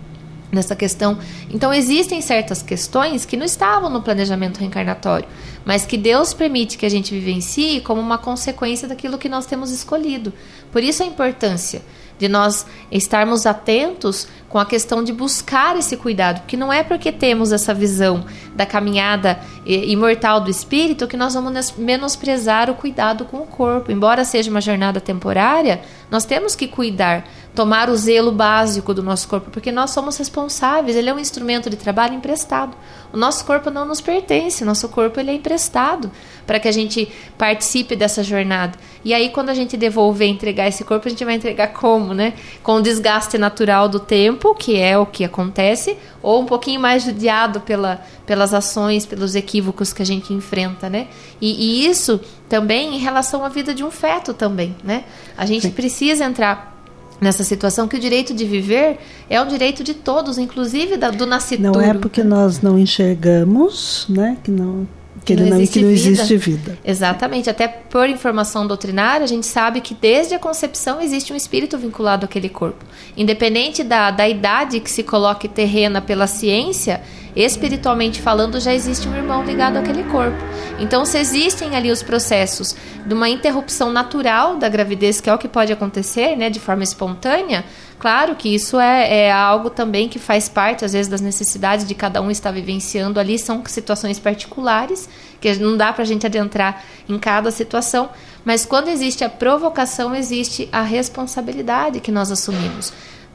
Speaker 4: nessa questão. Então existem certas questões que não estavam no planejamento reencarnatório, mas que Deus permite que a gente vivencie como uma consequência daquilo que nós temos escolhido. Por isso a importância de nós estarmos atentos com a questão de buscar esse cuidado, porque não é porque temos essa visão da caminhada imortal do espírito que nós vamos menosprezar o cuidado com o corpo. Embora seja uma jornada temporária, nós temos que cuidar, tomar o zelo básico do nosso corpo, porque nós somos responsáveis, ele é um instrumento de trabalho emprestado. O nosso corpo não nos pertence, nosso corpo ele é emprestado para que a gente participe dessa jornada. E aí quando a gente devolver, entregar esse corpo, a gente vai entregar como, né? Com o desgaste natural do tempo tempo, que é o que acontece, ou um pouquinho mais judiado pela, pelas ações, pelos equívocos que a gente enfrenta, né? E, e isso também em relação à vida de um feto também, né? A gente Sim. precisa entrar nessa situação que o direito de viver é um direito de todos, inclusive da, do nascituro.
Speaker 2: Não é porque nós não enxergamos, né, que não que, não, não, existe, que não existe vida.
Speaker 4: Exatamente. Até por informação doutrinária, a gente sabe que desde a concepção existe um espírito vinculado àquele corpo. Independente da, da idade que se coloque terrena pela ciência, espiritualmente falando, já existe um irmão ligado àquele corpo. Então, se existem ali os processos de uma interrupção natural da gravidez, que é o que pode acontecer, né, de forma espontânea, claro que isso é, é algo também que faz parte, às vezes, das necessidades de cada um estar vivenciando ali, são situações particulares, que não dá para a gente adentrar em cada situação, mas quando existe a provocação, existe a responsabilidade que nós assumimos.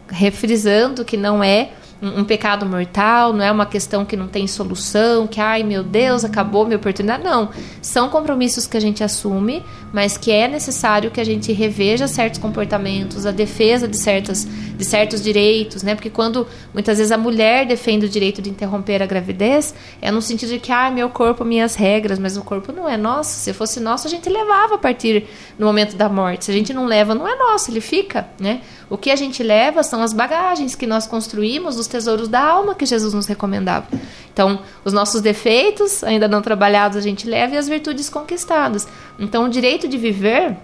Speaker 4: Refrisando que não é um, um, pecado mortal, não é uma questão que não tem solução, que ai meu Deus, acabou minha oportunidade. Não. São compromissos que a gente assume, mas que é necessário que a gente reveja certos comportamentos, a defesa de, certas, de certos direitos, né? Porque quando muitas vezes a mulher defende o direito de interromper a gravidez, é no sentido de que, ai, meu corpo, minhas regras, mas o corpo não é nosso. Se fosse nosso, a gente levava a partir do momento da morte. Se a gente não leva, não é nosso, ele fica, né? O que a gente leva são as bagagens que nós construímos, os tesouros da alma que Jesus nos recomendava. Então, os nossos defeitos ainda não trabalhados a gente leva e as virtudes conquistadas. Então, o direito de viver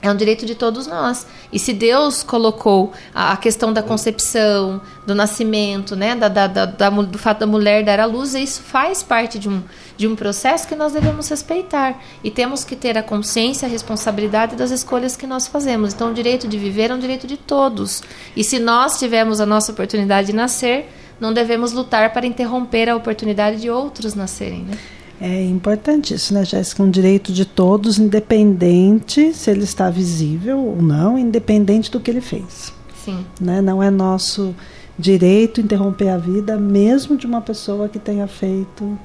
Speaker 4: é um direito de todos nós. E se Deus colocou a, questão da concepção, do nascimento, né, da, da, da, do fato da mulher dar à luz, isso faz parte de um, de um processo que nós devemos respeitar. E temos que ter a consciência, a responsabilidade das escolhas que nós fazemos. Então, o direito de viver é um direito de todos. E se nós tivermos a nossa oportunidade de nascer, não devemos lutar para interromper a oportunidade de outros nascerem. Né?
Speaker 2: É importante isso, né, Jéssica? Um direito de todos, independente se ele está visível ou não, independente do que ele fez.
Speaker 4: Sim.
Speaker 2: Né? Não é nosso direito interromper a vida, mesmo de uma pessoa que tenha feito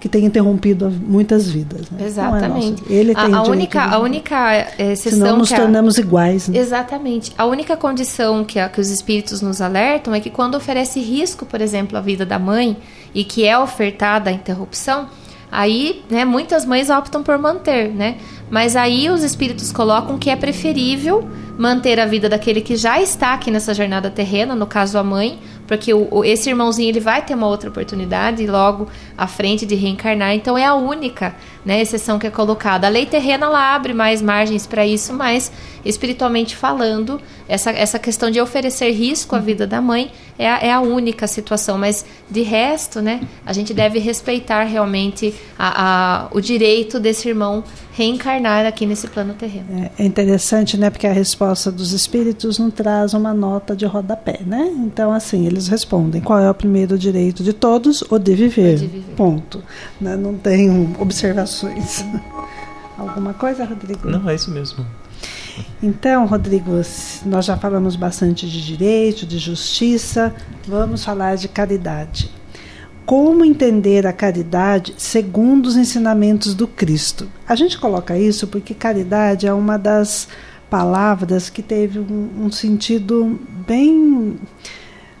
Speaker 2: que tenha interrompido muitas vidas. Né?
Speaker 4: É Exatamente.
Speaker 2: É Ele tem
Speaker 4: a, a única, a única exceção
Speaker 2: Senão nos tornamos iguais. Né?
Speaker 4: Exatamente. A única condição que, a, que os espíritos nos alertam é que quando oferece risco, por exemplo, à vida da mãe e que é ofertada a interrupção, Aí, né, muitas mães optam por manter, né? Mas aí os espíritos colocam que é preferível manter a vida daquele que já está aqui nessa jornada terrena, no caso a mãe, porque o, esse irmãozinho ele vai ter uma outra oportunidade logo à frente de reencarnar. Então é a única né, exceção que é colocada. A lei terrena ela abre mais margens para isso, mas espiritualmente falando, essa, essa questão de oferecer risco à vida da mãe é a, é a única situação. Mas de resto, né, a gente deve respeitar realmente a, a, o direito desse irmão reencarnar aqui nesse plano terreno.
Speaker 2: É, é interessante, né, porque a resposta dos espíritos não traz uma nota de rodapé, né? Então, assim, eles respondem: qual é o primeiro direito de todos? O de viver. O de viver. Ponto. Né? Não tem observações. Alguma coisa, Rodrigo?
Speaker 3: Não, é isso mesmo.
Speaker 2: Então, Rodrigo, nós já falamos bastante de direito, de justiça, vamos falar de caridade. Como entender a caridade segundo os ensinamentos do Cristo? A gente coloca isso porque caridade é uma das palavras que teve um, um sentido bem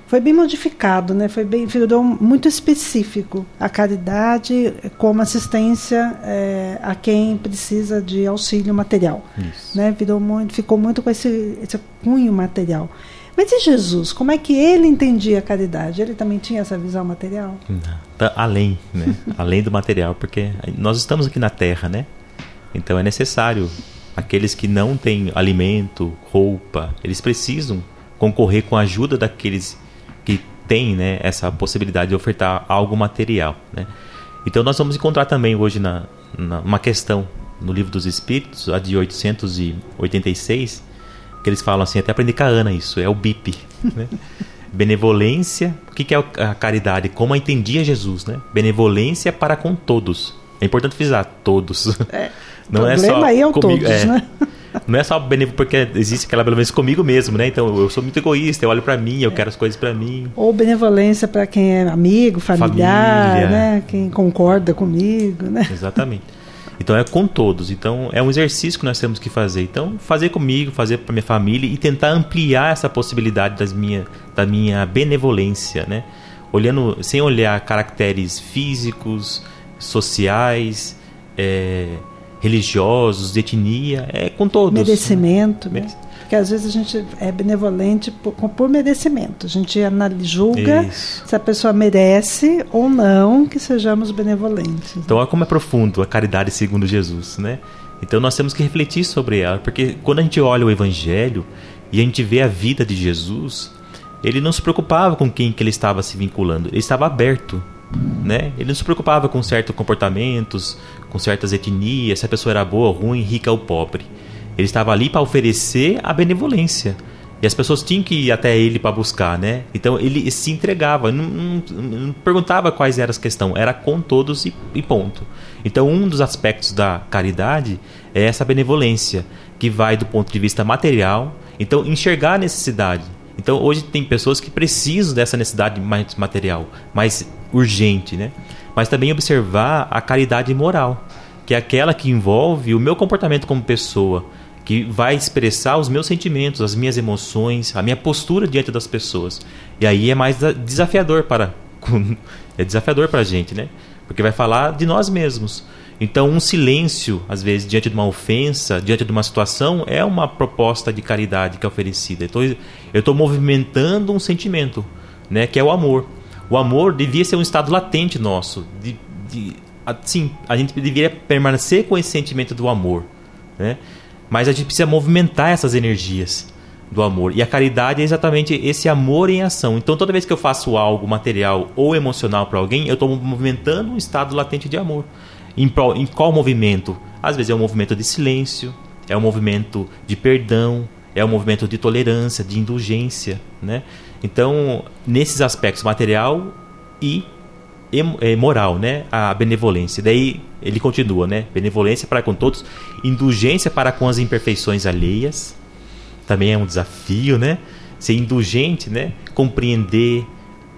Speaker 2: foi bem modificado, né? Foi bem virou muito específico a caridade como assistência é, a quem precisa de auxílio material, Isso. né? Virou muito, ficou muito com esse, esse cunho material. Mas e Jesus? Como é que ele entendia a caridade? Ele também tinha essa visão material?
Speaker 3: Não, tá além, né? além do material, porque nós estamos aqui na Terra, né? Então é necessário aqueles que não têm alimento, roupa, eles precisam concorrer com a ajuda daqueles que têm né, essa possibilidade de ofertar algo material. Né? Então nós vamos encontrar também hoje na, na, uma questão no livro dos Espíritos, a de 886, que eles falam assim, até aprendi com a Ana isso, é o BIP. Né? Benevolência, o que, que é a caridade? Como a entendia Jesus, né? Benevolência para com todos. É importante frisar, todos. É,
Speaker 2: Não é só aí é o comigo, todos, é, né?
Speaker 3: Não é só benéfico porque existe aquela benevolência comigo mesmo, né? Então eu sou muito egoísta, eu olho para mim, eu quero as coisas para mim.
Speaker 2: Ou benevolência para quem é amigo, familiar, Família. né? Quem concorda comigo, né?
Speaker 3: Exatamente. Então é com todos. Então é um exercício que nós temos que fazer. Então fazer comigo, fazer para minha família e tentar ampliar essa possibilidade das minha, da minha benevolência, né? Olhando sem olhar caracteres físicos, sociais, é, religiosos, de etnia, é com todos.
Speaker 2: Merecimento. Né? Porque às vezes a gente é benevolente por, por merecimento. A gente julga Isso. se a pessoa merece ou não que sejamos benevolentes.
Speaker 3: Então, olha como é profundo a caridade segundo Jesus, né? Então nós temos que refletir sobre ela, porque quando a gente olha o Evangelho e a gente vê a vida de Jesus, ele não se preocupava com quem que ele estava se vinculando, ele estava aberto, né? Ele não se preocupava com certos comportamentos, com certas etnias, se a pessoa era boa ruim, rica ou pobre. Ele estava ali para oferecer a benevolência. E as pessoas tinham que ir até ele para buscar, né? Então ele se entregava, não, não, não, perguntava quais eram as questões, era com todos e, e, ponto. Então um dos aspectos da caridade é essa benevolência, que vai do ponto de vista material, então enxergar a necessidade. Então hoje tem pessoas que precisam dessa necessidade mais material, mais urgente, né? Mas também observar a caridade moral, que é aquela que envolve o meu comportamento como pessoa que vai expressar os meus sentimentos, as minhas emoções, a minha postura diante das pessoas. E aí é mais desafiador para é desafiador para a gente, né? Porque vai falar de nós mesmos. Então, um silêncio, às vezes, diante de uma ofensa, diante de uma situação, é uma proposta de caridade que é oferecida. Então, eu estou movimentando um sentimento, né? Que é o amor. O amor devia ser um estado latente nosso. De, de, assim, a gente deveria permanecer com esse sentimento do amor, né? Mas a gente precisa movimentar essas energias do amor. E a caridade é exatamente esse amor em ação. Então, toda vez que eu faço algo material ou emocional para alguém, eu estou movimentando um estado latente de amor. Em, pro, em qual movimento? Às vezes é um movimento de silêncio, é um movimento de perdão, é um movimento de tolerância, de indulgência, né? Então, nesses aspectos material e é, moral, né? A benevolência. Daí ele continua, né? Benevolência para com todos, indulgência para com as imperfeições alheias. Também é um desafio, né? Ser indulgente, né? Compreender,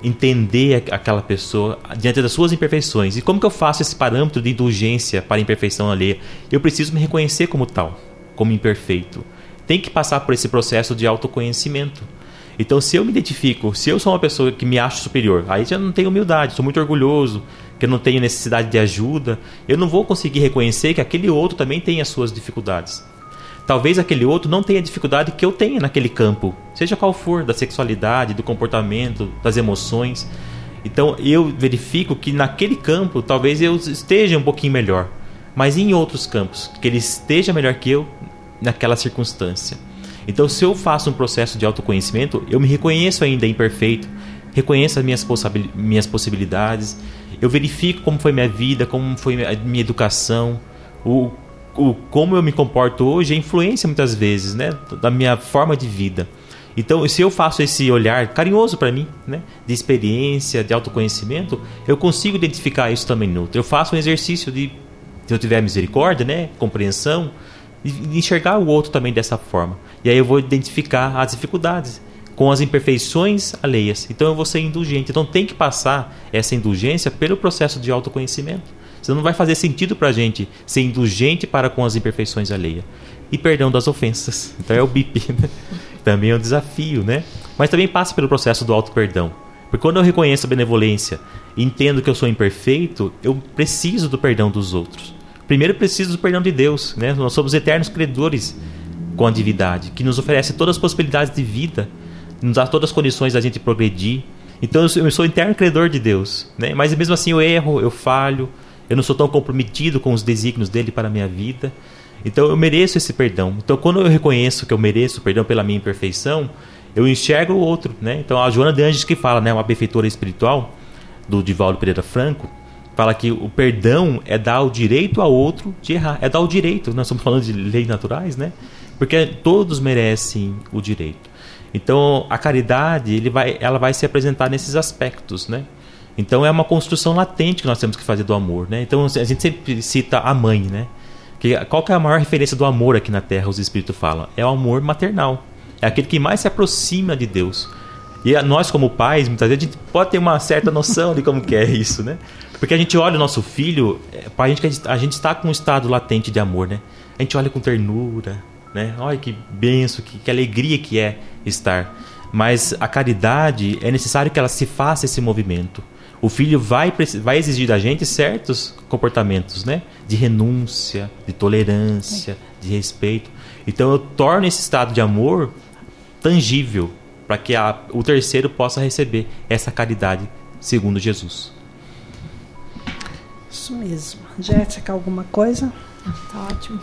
Speaker 3: entender aquela pessoa diante das suas imperfeições. E como que eu faço esse parâmetro de indulgência para a imperfeição alheia? Eu preciso me reconhecer como tal, como imperfeito. Tem que passar por esse processo de autoconhecimento então, se eu me identifico, se eu sou uma pessoa que me acho superior, aí já não tenho humildade, sou muito orgulhoso, que eu não tenho necessidade de ajuda, eu não vou conseguir reconhecer que aquele outro também tem as suas dificuldades. Talvez aquele outro não tenha a dificuldade que eu tenho naquele campo, seja qual for, da sexualidade, do comportamento, das emoções. Então eu verifico que naquele campo talvez eu esteja um pouquinho melhor, mas em outros campos, que ele esteja melhor que eu naquela circunstância. Então, se eu faço um processo de autoconhecimento, eu me reconheço ainda imperfeito, reconheço as minhas, minhas possibilidades, eu verifico como foi minha vida, como foi a minha educação, o, o como eu me comporto hoje, a influência muitas vezes, né, da minha forma de vida. Então, se eu faço esse olhar carinhoso para mim, né, de experiência, de autoconhecimento, eu consigo identificar isso também no outro. Eu faço um exercício de, se eu tiver misericórdia, né, compreensão, de enxergar o outro também dessa forma. E aí eu vou identificar as dificuldades com as imperfeições alheias. Então eu vou ser indulgente. Então tem que passar essa indulgência pelo processo de autoconhecimento. Senão não vai fazer sentido para a gente ser indulgente para com as imperfeições alheias. E perdão das ofensas. Então é o BIP. Né? Também é um desafio, né? Mas também passa pelo processo do auto-perdão. Porque quando eu reconheço a benevolência e entendo que eu sou imperfeito, eu preciso do perdão dos outros. Primeiro preciso do perdão de Deus, né? Nós somos eternos credores com a divindade, que nos oferece todas as possibilidades de vida, nos dá todas as condições da gente progredir. Então eu sou eterno credor de Deus, né? Mas mesmo assim eu erro, eu falho, eu não sou tão comprometido com os desígnios dele para a minha vida. Então eu mereço esse perdão. Então quando eu reconheço que eu mereço perdão pela minha imperfeição, eu enxergo o outro, né? Então a Joana de Anjos que fala, né, uma benfeitora espiritual do Divaldo Pereira Franco, fala que o perdão é dar o direito ao outro de errar. É dar o direito. Nós estamos falando de leis naturais, né? Porque todos merecem o direito. Então, a caridade, ele vai, ela vai se apresentar nesses aspectos, né? Então, é uma construção latente que nós temos que fazer do amor, né? Então, a gente sempre cita a mãe, né? Que, qual que é a maior referência do amor aqui na Terra, os Espíritos falam? É o amor maternal. É aquele que mais se aproxima de Deus. E nós, como pais, muitas vezes a gente pode ter uma certa noção de como que é isso, né? Porque a gente olha o nosso filho, é, a gente, a gente está com um estado latente de amor, né? A gente olha com ternura, né? Olha que benção, que, que alegria que é estar. Mas a caridade é necessário que ela se faça esse movimento. O filho vai, vai exigir da gente certos comportamentos, né? De renúncia, de tolerância, de respeito. Então eu torno esse estado de amor tangível para que a, o terceiro possa receber essa caridade segundo Jesus.
Speaker 2: Isso mesmo. Jéssica, alguma coisa?
Speaker 4: Tá ótimo.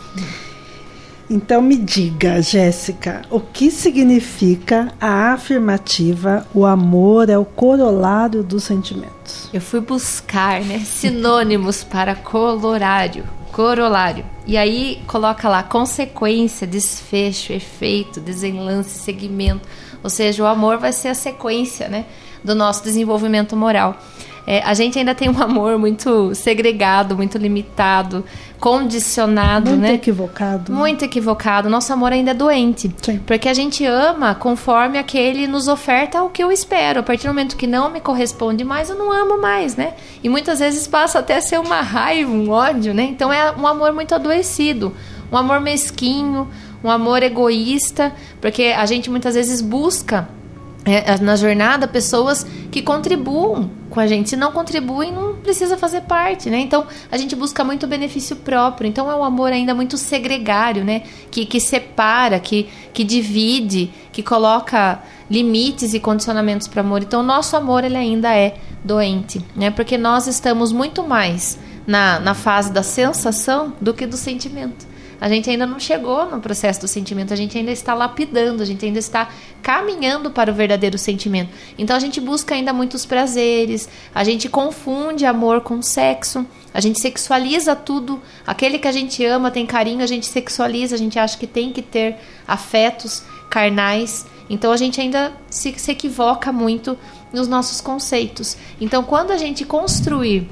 Speaker 2: Então me diga, Jéssica, o que significa a afirmativa o amor é o corolário dos sentimentos?
Speaker 4: Eu fui buscar né, sinônimos para colorário, corolário. E aí coloca lá consequência, desfecho, efeito, desenlace, segmento. Ou seja, o amor vai ser a sequência né, do nosso desenvolvimento moral. É, a gente ainda tem um amor muito segregado, muito limitado, condicionado,
Speaker 2: muito
Speaker 4: né?
Speaker 2: Muito equivocado.
Speaker 4: Muito equivocado. Nosso amor ainda é doente.
Speaker 2: Sim.
Speaker 4: Porque a gente ama conforme aquele nos oferta o que eu espero. A partir do momento que não me corresponde mais, eu não amo mais, né? E muitas vezes passa até a ser uma raiva, um ódio, né? Então é um amor muito adoecido. Um amor mesquinho, um amor egoísta, porque a gente muitas vezes busca na jornada pessoas que contribuam com a gente. Se não contribuem, não precisa fazer parte, né? Então a gente busca muito benefício próprio. Então é um amor ainda muito segregário, né? Que, que separa, que, que divide, que coloca limites e condicionamentos para amor. Então nosso amor ele ainda é doente, né? Porque nós estamos muito mais na, na fase da sensação do que do sentimento. A gente ainda não chegou no processo do sentimento, a gente ainda está lapidando, a gente ainda está caminhando para o verdadeiro sentimento. Então a gente busca ainda muitos prazeres, a gente confunde amor com sexo, a gente sexualiza tudo. Aquele que a gente ama, tem carinho, a gente sexualiza, a gente acha que tem que ter afetos carnais. Então a gente ainda se, se equivoca muito nos nossos conceitos. Então quando a gente construir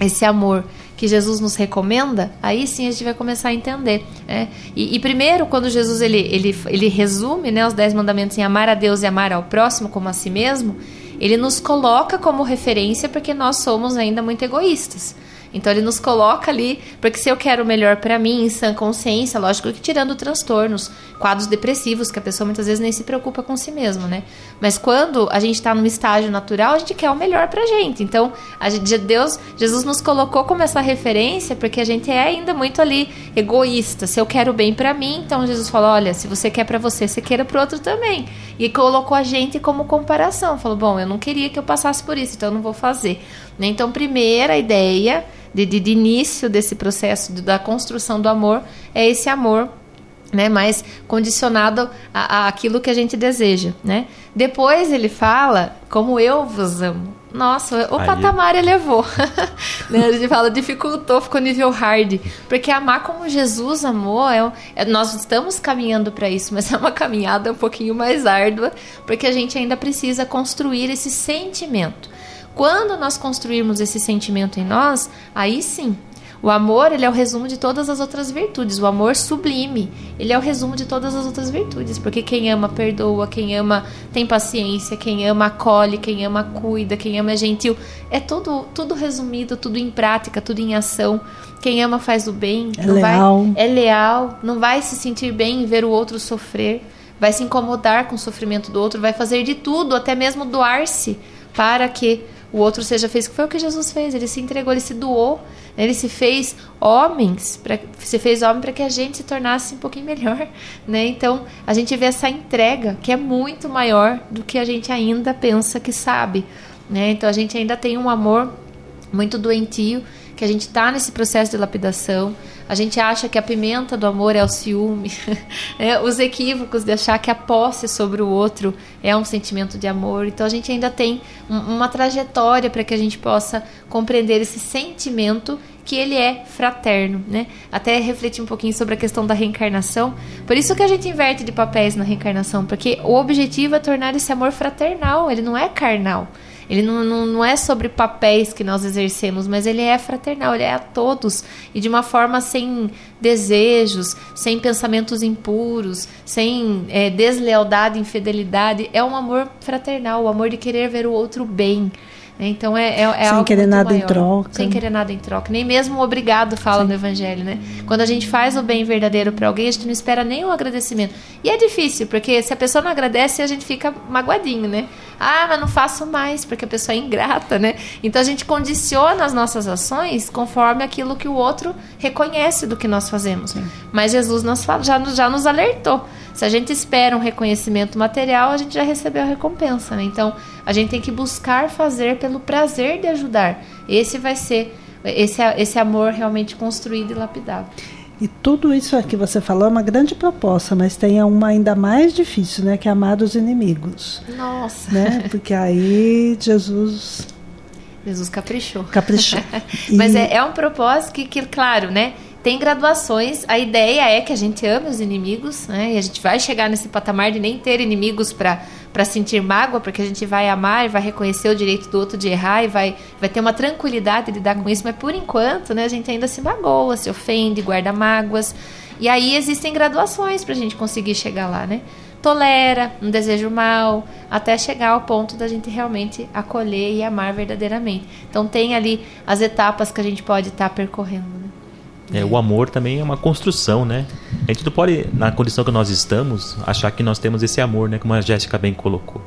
Speaker 4: esse amor que Jesus nos recomenda, aí sim a gente vai começar a entender. Né? E, e, primeiro, quando Jesus ele, ele, ele resume né, os dez mandamentos em amar a Deus e amar ao próximo como a si mesmo, ele nos coloca como referência porque nós somos ainda muito egoístas. Então ele nos coloca ali, porque se eu quero o melhor para mim, em sã consciência, lógico que tirando transtornos, quadros depressivos, que a pessoa muitas vezes nem se preocupa com si mesma, né? Mas quando a gente está num estágio natural, a gente quer o melhor pra gente. Então, a gente, Deus, Jesus nos colocou como essa referência, porque a gente é ainda muito ali egoísta. Se eu quero bem para mim, então Jesus falou: olha, se você quer para você, você queira pro outro também. E colocou a gente como comparação. Falou: bom, eu não queria que eu passasse por isso, então eu não vou fazer. Né? Então, primeira ideia de, de, de início desse processo de, da construção do amor é esse amor né, mais condicionado a, a, aquilo que a gente deseja, né? Depois ele fala como eu vos amo. Nossa, o Aí. patamar elevou. né? A gente fala dificultou, ficou nível hard, porque amar como Jesus amou, é, é nós estamos caminhando para isso, mas é uma caminhada um pouquinho mais árdua, porque a gente ainda precisa construir esse sentimento. Quando nós construirmos esse sentimento em nós, aí sim, o amor, ele é o resumo de todas as outras virtudes. O amor sublime, ele é o resumo de todas as outras virtudes, porque quem ama perdoa, quem ama tem paciência, quem ama acolhe, quem ama cuida, quem ama é gentil. É tudo, tudo resumido, tudo em prática, tudo em ação. Quem ama faz o bem,
Speaker 2: é leal.
Speaker 4: Vai, é leal, não vai se sentir bem em ver o outro sofrer, vai se incomodar com o sofrimento do outro, vai fazer de tudo, até mesmo doar-se para que o outro seja fez. Foi o que Jesus fez. Ele se entregou, ele se doou. Ele se fez homens, pra, se fez homem para que a gente se tornasse um pouquinho melhor, né? Então a gente vê essa entrega que é muito maior do que a gente ainda pensa que sabe, né? Então a gente ainda tem um amor muito doentio que a gente está nesse processo de lapidação. A gente acha que a pimenta do amor é o ciúme, é, os equívocos de achar que a posse sobre o outro é um sentimento de amor. Então a gente ainda tem um, uma trajetória para que a gente possa compreender esse sentimento que ele é fraterno, né? Até refletir um pouquinho sobre a questão da reencarnação. Por isso que a gente inverte de papéis na reencarnação, porque o objetivo é tornar esse amor fraternal, ele não é carnal. Ele não, não, não é sobre papéis que nós exercemos, mas ele é fraternal, ele é a todos e de uma forma sem desejos, sem pensamentos impuros, sem é, deslealdade, infidelidade. É um amor fraternal, o amor de querer ver o outro bem. Então é, é, é
Speaker 2: Sem
Speaker 4: algo
Speaker 2: querer nada
Speaker 4: maior.
Speaker 2: em troca.
Speaker 4: Sem querer nada em troca. Nem mesmo o obrigado fala Sim. no Evangelho, né? Quando a gente faz o bem verdadeiro para alguém, a gente não espera nem o agradecimento. E é difícil, porque se a pessoa não agradece, a gente fica magoadinho, né? Ah, mas não faço mais, porque a pessoa é ingrata, né? Então a gente condiciona as nossas ações conforme aquilo que o outro reconhece do que nós fazemos. Sim. Mas Jesus nos já, já nos alertou. Se a gente espera um reconhecimento material, a gente já recebeu a recompensa, né? Então, a gente tem que buscar fazer pelo prazer de ajudar. Esse vai ser esse, esse amor realmente construído e lapidado.
Speaker 2: E tudo isso que você falou é uma grande proposta, mas tem uma ainda mais difícil, né? Que é amar os inimigos.
Speaker 4: Nossa!
Speaker 2: Né? Porque aí Jesus
Speaker 4: Jesus caprichou.
Speaker 2: Caprichou.
Speaker 4: Mas é, é, um propósito que, que, claro, né? tem graduações. A ideia é que a gente ame os inimigos, né? E a gente vai chegar nesse patamar de nem ter inimigos para sentir mágoa, porque a gente vai amar e vai reconhecer o direito do outro de errar e vai, vai ter uma tranquilidade de lidar com isso. Mas por enquanto, né, a gente ainda se magoa, se ofende, guarda mágoas. E aí existem graduações para a gente conseguir chegar lá, né? Tolera um desejo mal, até chegar ao ponto da gente realmente acolher e amar verdadeiramente. Então tem ali as etapas que a gente pode estar tá percorrendo. Né?
Speaker 3: É, o amor também é uma construção, né? A gente não pode, na condição que nós estamos, achar que nós temos esse amor, né? Como a Jéssica bem colocou.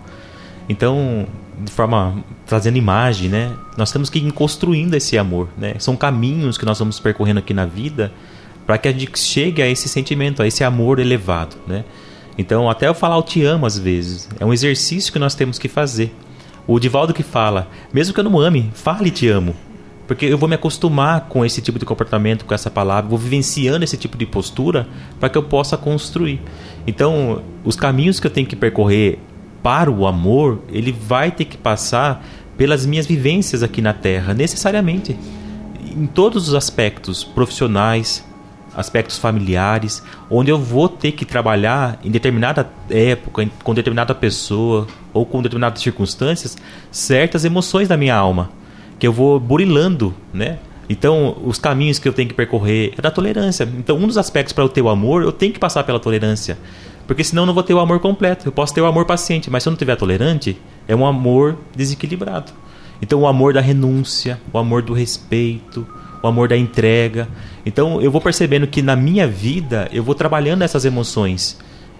Speaker 3: Então, de forma trazendo imagem, né? Nós temos que ir construindo esse amor, né? São caminhos que nós vamos percorrendo aqui na vida para que a gente chegue a esse sentimento, a esse amor elevado, né? Então, até eu falar eu te amo às vezes, é um exercício que nós temos que fazer. O Divaldo que fala, mesmo que eu não ame, fale te amo. Porque eu vou me acostumar com esse tipo de comportamento, com essa palavra, vou vivenciando esse tipo de postura para que eu possa construir. Então, os caminhos que eu tenho que percorrer para o amor, ele vai ter que passar pelas minhas vivências aqui na Terra, necessariamente. Em todos os aspectos profissionais, aspectos familiares, onde eu vou ter que trabalhar em determinada época, com determinada pessoa ou com determinadas circunstâncias, certas emoções da minha alma que eu vou burilando, né? Então, os caminhos que eu tenho que percorrer é da tolerância. Então, um dos aspectos para eu ter o amor, eu tenho que passar pela tolerância. Porque senão eu não vou ter o amor completo. Eu posso ter o amor paciente, mas se eu não tiver tolerante, é um amor desequilibrado. Então, o amor da renúncia, o amor do respeito, o amor da entrega. Então, eu vou percebendo que na minha vida eu vou trabalhando essas emoções.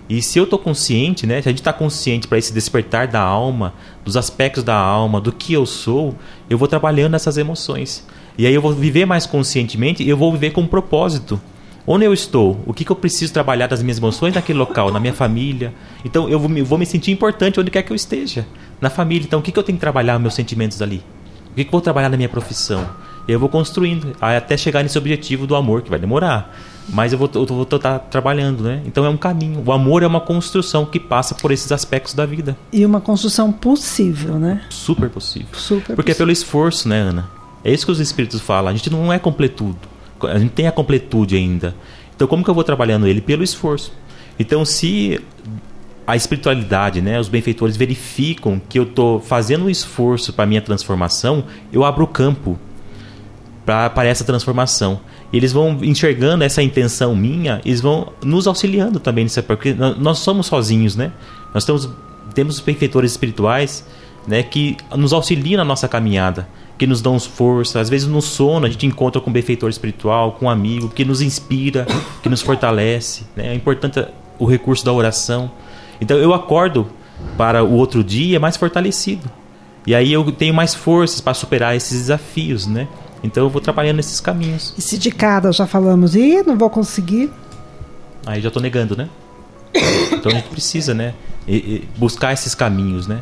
Speaker 3: E se eu estou consciente, né? Se a gente está consciente para esse despertar da alma, dos aspectos da alma, do que eu sou, eu vou trabalhando essas emoções. E aí eu vou viver mais conscientemente e eu vou viver com um propósito. Onde eu estou? O que, que eu preciso trabalhar das minhas emoções naquele local, na minha família? Então eu vou me, vou me sentir importante onde quer que eu esteja. Na família. Então o que, que eu tenho que trabalhar meus sentimentos ali? O que, que eu vou trabalhar na minha profissão? Eu vou construindo até chegar nesse objetivo do amor, que vai demorar. Mas eu vou, eu vou estar trabalhando, né? Então é um caminho. O amor é uma construção que passa por esses aspectos da vida.
Speaker 2: E uma construção possível, né?
Speaker 3: Super possível.
Speaker 2: Super
Speaker 3: Porque
Speaker 2: possível.
Speaker 3: é pelo esforço, né, Ana? É isso que os espíritos falam. A gente não é completudo. A gente tem a completude ainda. Então como que eu vou trabalhando ele? Pelo esforço. Então se a espiritualidade, né, os benfeitores verificam que eu estou fazendo um esforço para minha transformação, eu abro o campo para essa transformação. E eles vão enxergando essa intenção minha, eles vão nos auxiliando também nisso, porque nós somos sozinhos, né? Nós temos, temos benfeitores espirituais né, que nos auxiliam na nossa caminhada, que nos dão força. Às vezes no sono a gente encontra com um benfeitor espiritual, com um amigo, que nos inspira, que nos fortalece. Né? É importante o recurso da oração. Então eu acordo para o outro dia mais fortalecido. E aí eu tenho mais forças para superar esses desafios, né? Então eu vou trabalhando nesses caminhos.
Speaker 2: E se de cara já falamos, e não vou conseguir.
Speaker 3: Aí já estou negando, né? Então a gente precisa, né? E, e buscar esses caminhos, né?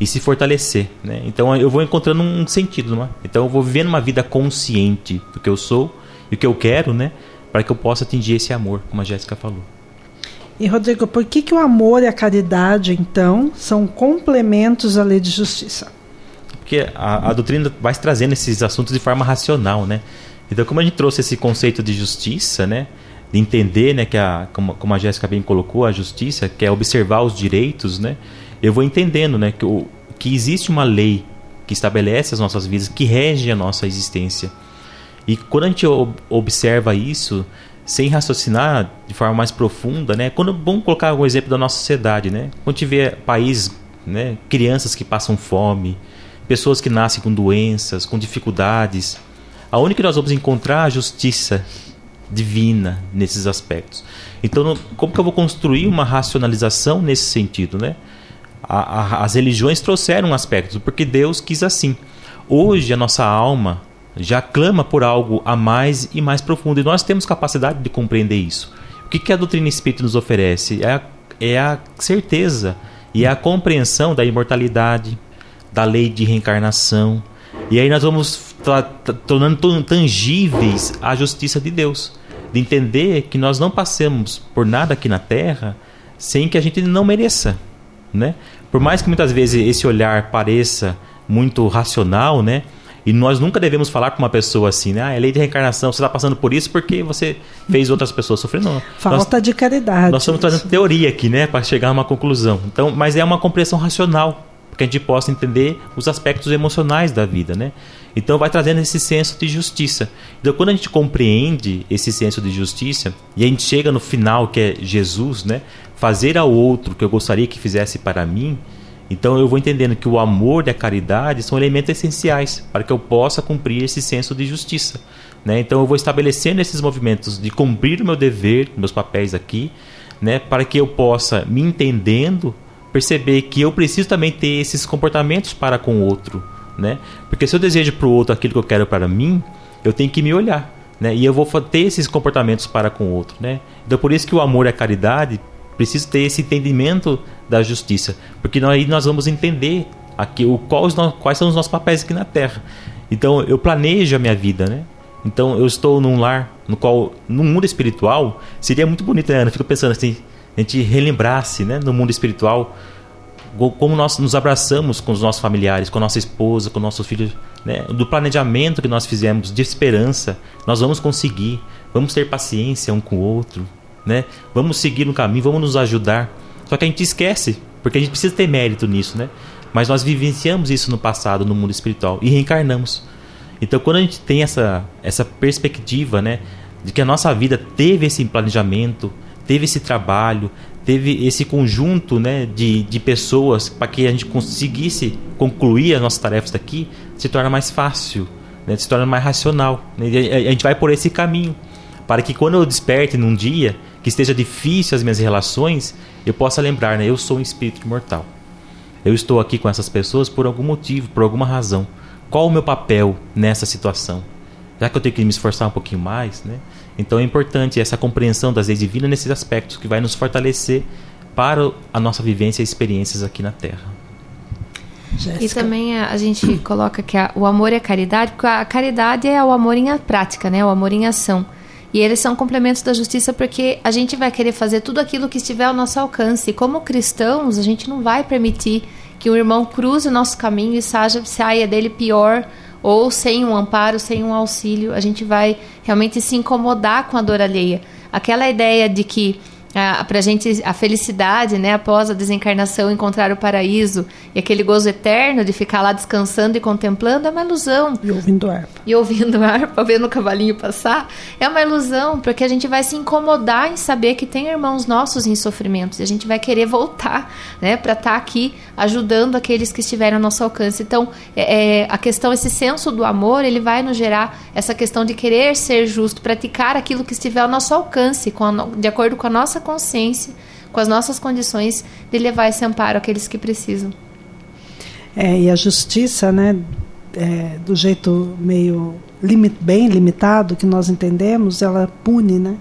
Speaker 3: E se fortalecer, né? Então eu vou encontrando um sentido, né? Então eu vou vivendo uma vida consciente do que eu sou e o que eu quero, né? Para que eu possa atingir esse amor, como a Jéssica falou.
Speaker 2: E Rodrigo, por que, que o amor e a caridade, então, são complementos à lei de justiça?
Speaker 3: Porque a, a doutrina vai trazendo esses assuntos de forma racional, né? Então, como a gente trouxe esse conceito de justiça, né? De entender, né, que a, como, como a Jéssica bem colocou, a justiça, que é observar os direitos, né? Eu vou entendendo, né, que, o, que existe uma lei que estabelece as nossas vidas, que rege a nossa existência. E quando a gente observa isso, sem raciocinar de forma mais profunda, né? Quando vamos colocar um exemplo da nossa sociedade, né? Quando tiver países, né, crianças que passam fome, pessoas que nascem com doenças, com dificuldades, aonde que nós vamos encontrar a justiça divina nesses aspectos? Então, como que eu vou construir uma racionalização nesse sentido, né? A, a, as religiões trouxeram aspectos, porque Deus quis assim. Hoje a nossa alma já clama por algo a mais e mais profundo, e nós temos capacidade de compreender isso. O que, que a doutrina espírita nos oferece? É a, é a certeza e a compreensão da imortalidade, da lei de reencarnação. E aí nós vamos tornando tangíveis a justiça de Deus de entender que nós não passamos por nada aqui na Terra sem que a gente não mereça, né? Por mais que muitas vezes esse olhar pareça muito racional, né? E nós nunca devemos falar com uma pessoa assim, né? Ah, é lei de reencarnação, você está passando por isso porque você fez outras pessoas sofrendo. Não.
Speaker 2: Falta
Speaker 3: nós,
Speaker 2: de caridade.
Speaker 3: Nós estamos trazendo teoria aqui, né? Para chegar a uma conclusão. Então, mas é uma compreensão racional, para que a gente possa entender os aspectos emocionais da vida, né? Então vai trazendo esse senso de justiça. Então quando a gente compreende esse senso de justiça e a gente chega no final que é Jesus, né, fazer ao outro o que eu gostaria que fizesse para mim, então eu vou entendendo que o amor e a caridade são elementos essenciais para que eu possa cumprir esse senso de justiça. Né? Então eu vou estabelecendo esses movimentos de cumprir o meu dever, meus papéis aqui, né? para que eu possa, me entendendo, perceber que eu preciso também ter esses comportamentos para com o outro né? Porque se eu desejo para o outro aquilo que eu quero para mim, eu tenho que me olhar, né? E eu vou ter esses comportamentos para com o outro, né? Então por isso que o amor e a caridade precisa ter esse entendimento da justiça, porque aí nós vamos entender aqui o quais, quais são os nossos papéis aqui na Terra. Então eu planejo a minha vida, né? Então eu estou num lar no qual no mundo espiritual seria muito bonito, né? Eu fico pensando assim, a gente relembrasse, né, no mundo espiritual como nós nos abraçamos com os nossos familiares, com a nossa esposa, com nossos filhos, né? do planejamento que nós fizemos de esperança, nós vamos conseguir, vamos ter paciência um com o outro, né? vamos seguir no caminho, vamos nos ajudar. Só que a gente esquece, porque a gente precisa ter mérito nisso, né? Mas nós vivenciamos isso no passado, no mundo espiritual, e reencarnamos. Então, quando a gente tem essa, essa perspectiva, né, de que a nossa vida teve esse planejamento, teve esse trabalho, teve esse conjunto né, de, de pessoas para que a gente conseguisse concluir as nossas tarefas daqui, se torna mais fácil, né, se torna mais racional. Né, a gente vai por esse caminho, para que quando eu desperte num dia que esteja difícil as minhas relações, eu possa lembrar, né, eu sou um espírito mortal. Eu estou aqui com essas pessoas por algum motivo, por alguma razão. Qual o meu papel nessa situação? Já que eu tenho que me esforçar um pouquinho mais, né? Então é importante essa compreensão das leis divinas nesses aspectos que vai nos fortalecer para a nossa vivência e experiências aqui na Terra.
Speaker 4: Jéssica. E também a, a gente coloca que a, o amor é a caridade, porque a caridade é o amor em prática, né? O amor em ação. E eles são complementos da justiça porque a gente vai querer fazer tudo aquilo que estiver ao nosso alcance. E como cristãos, a gente não vai permitir que o irmão cruze o nosso caminho e saia, saia dele pior ou sem um amparo, sem um auxílio, a gente vai realmente se incomodar com a dor alheia. Aquela ideia de que a, pra gente a felicidade, né, após a desencarnação, encontrar o paraíso e aquele gozo eterno de ficar lá descansando e contemplando é uma ilusão.
Speaker 2: E ouvindo harpa.
Speaker 4: E ouvindo harpa, vendo o cavalinho passar, é uma ilusão, porque a gente vai se incomodar em saber que tem irmãos nossos em sofrimentos e a gente vai querer voltar, né, para estar tá aqui ajudando aqueles que estiverem ao nosso alcance. Então, é, é, a questão, esse senso do amor, ele vai nos gerar essa questão de querer ser justo, praticar aquilo que estiver ao nosso alcance, a, de acordo com a nossa consciência, com as nossas condições, de levar esse amparo àqueles que precisam.
Speaker 2: É, e a justiça, né, é, do jeito meio limit, bem limitado que nós entendemos, ela pune, né?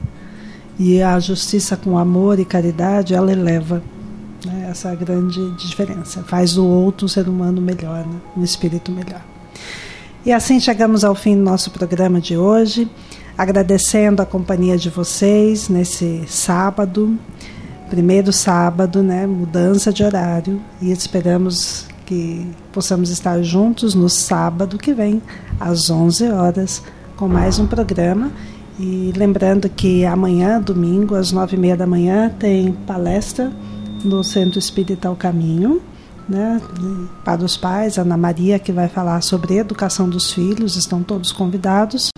Speaker 2: E a justiça com amor e caridade, ela eleva. Né? Essa é a grande diferença. Faz o outro ser humano melhor, né? um espírito melhor. E assim chegamos ao fim do nosso programa de hoje agradecendo a companhia de vocês nesse sábado, primeiro sábado, né, mudança de horário, e esperamos que possamos estar juntos no sábado que vem, às 11 horas, com mais um programa. E lembrando que amanhã, domingo, às nove e meia da manhã, tem palestra no Centro Espírita ao Caminho, né, para os pais, Ana Maria, que vai falar sobre educação dos filhos, estão todos convidados.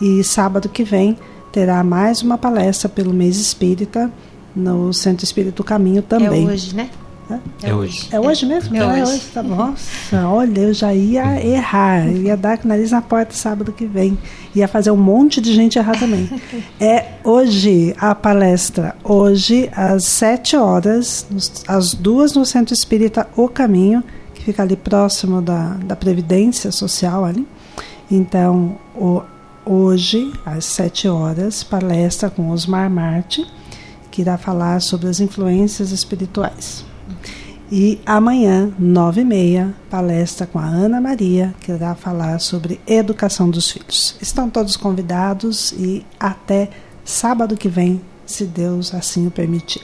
Speaker 2: E sábado que vem terá mais uma palestra pelo mês espírita no Centro Espírito Caminho também.
Speaker 4: É hoje, né?
Speaker 3: É, é hoje.
Speaker 2: É hoje mesmo?
Speaker 4: É,
Speaker 2: é
Speaker 4: hoje.
Speaker 2: hoje. Tá bom. Nossa, olha, eu já ia errar. Eu ia dar com o nariz na porta sábado que vem. Ia fazer um monte de gente errar também. É hoje a palestra. Hoje, às sete horas, às duas no Centro Espírita O Caminho, que fica ali próximo da, da Previdência Social ali. Então, o, hoje, às sete horas, palestra com Osmar Marte, que irá falar sobre as influências espirituais. E amanhã, nove e meia, palestra com a Ana Maria, que irá falar sobre educação dos filhos. Estão todos convidados e até sábado que vem, se Deus assim o permitir.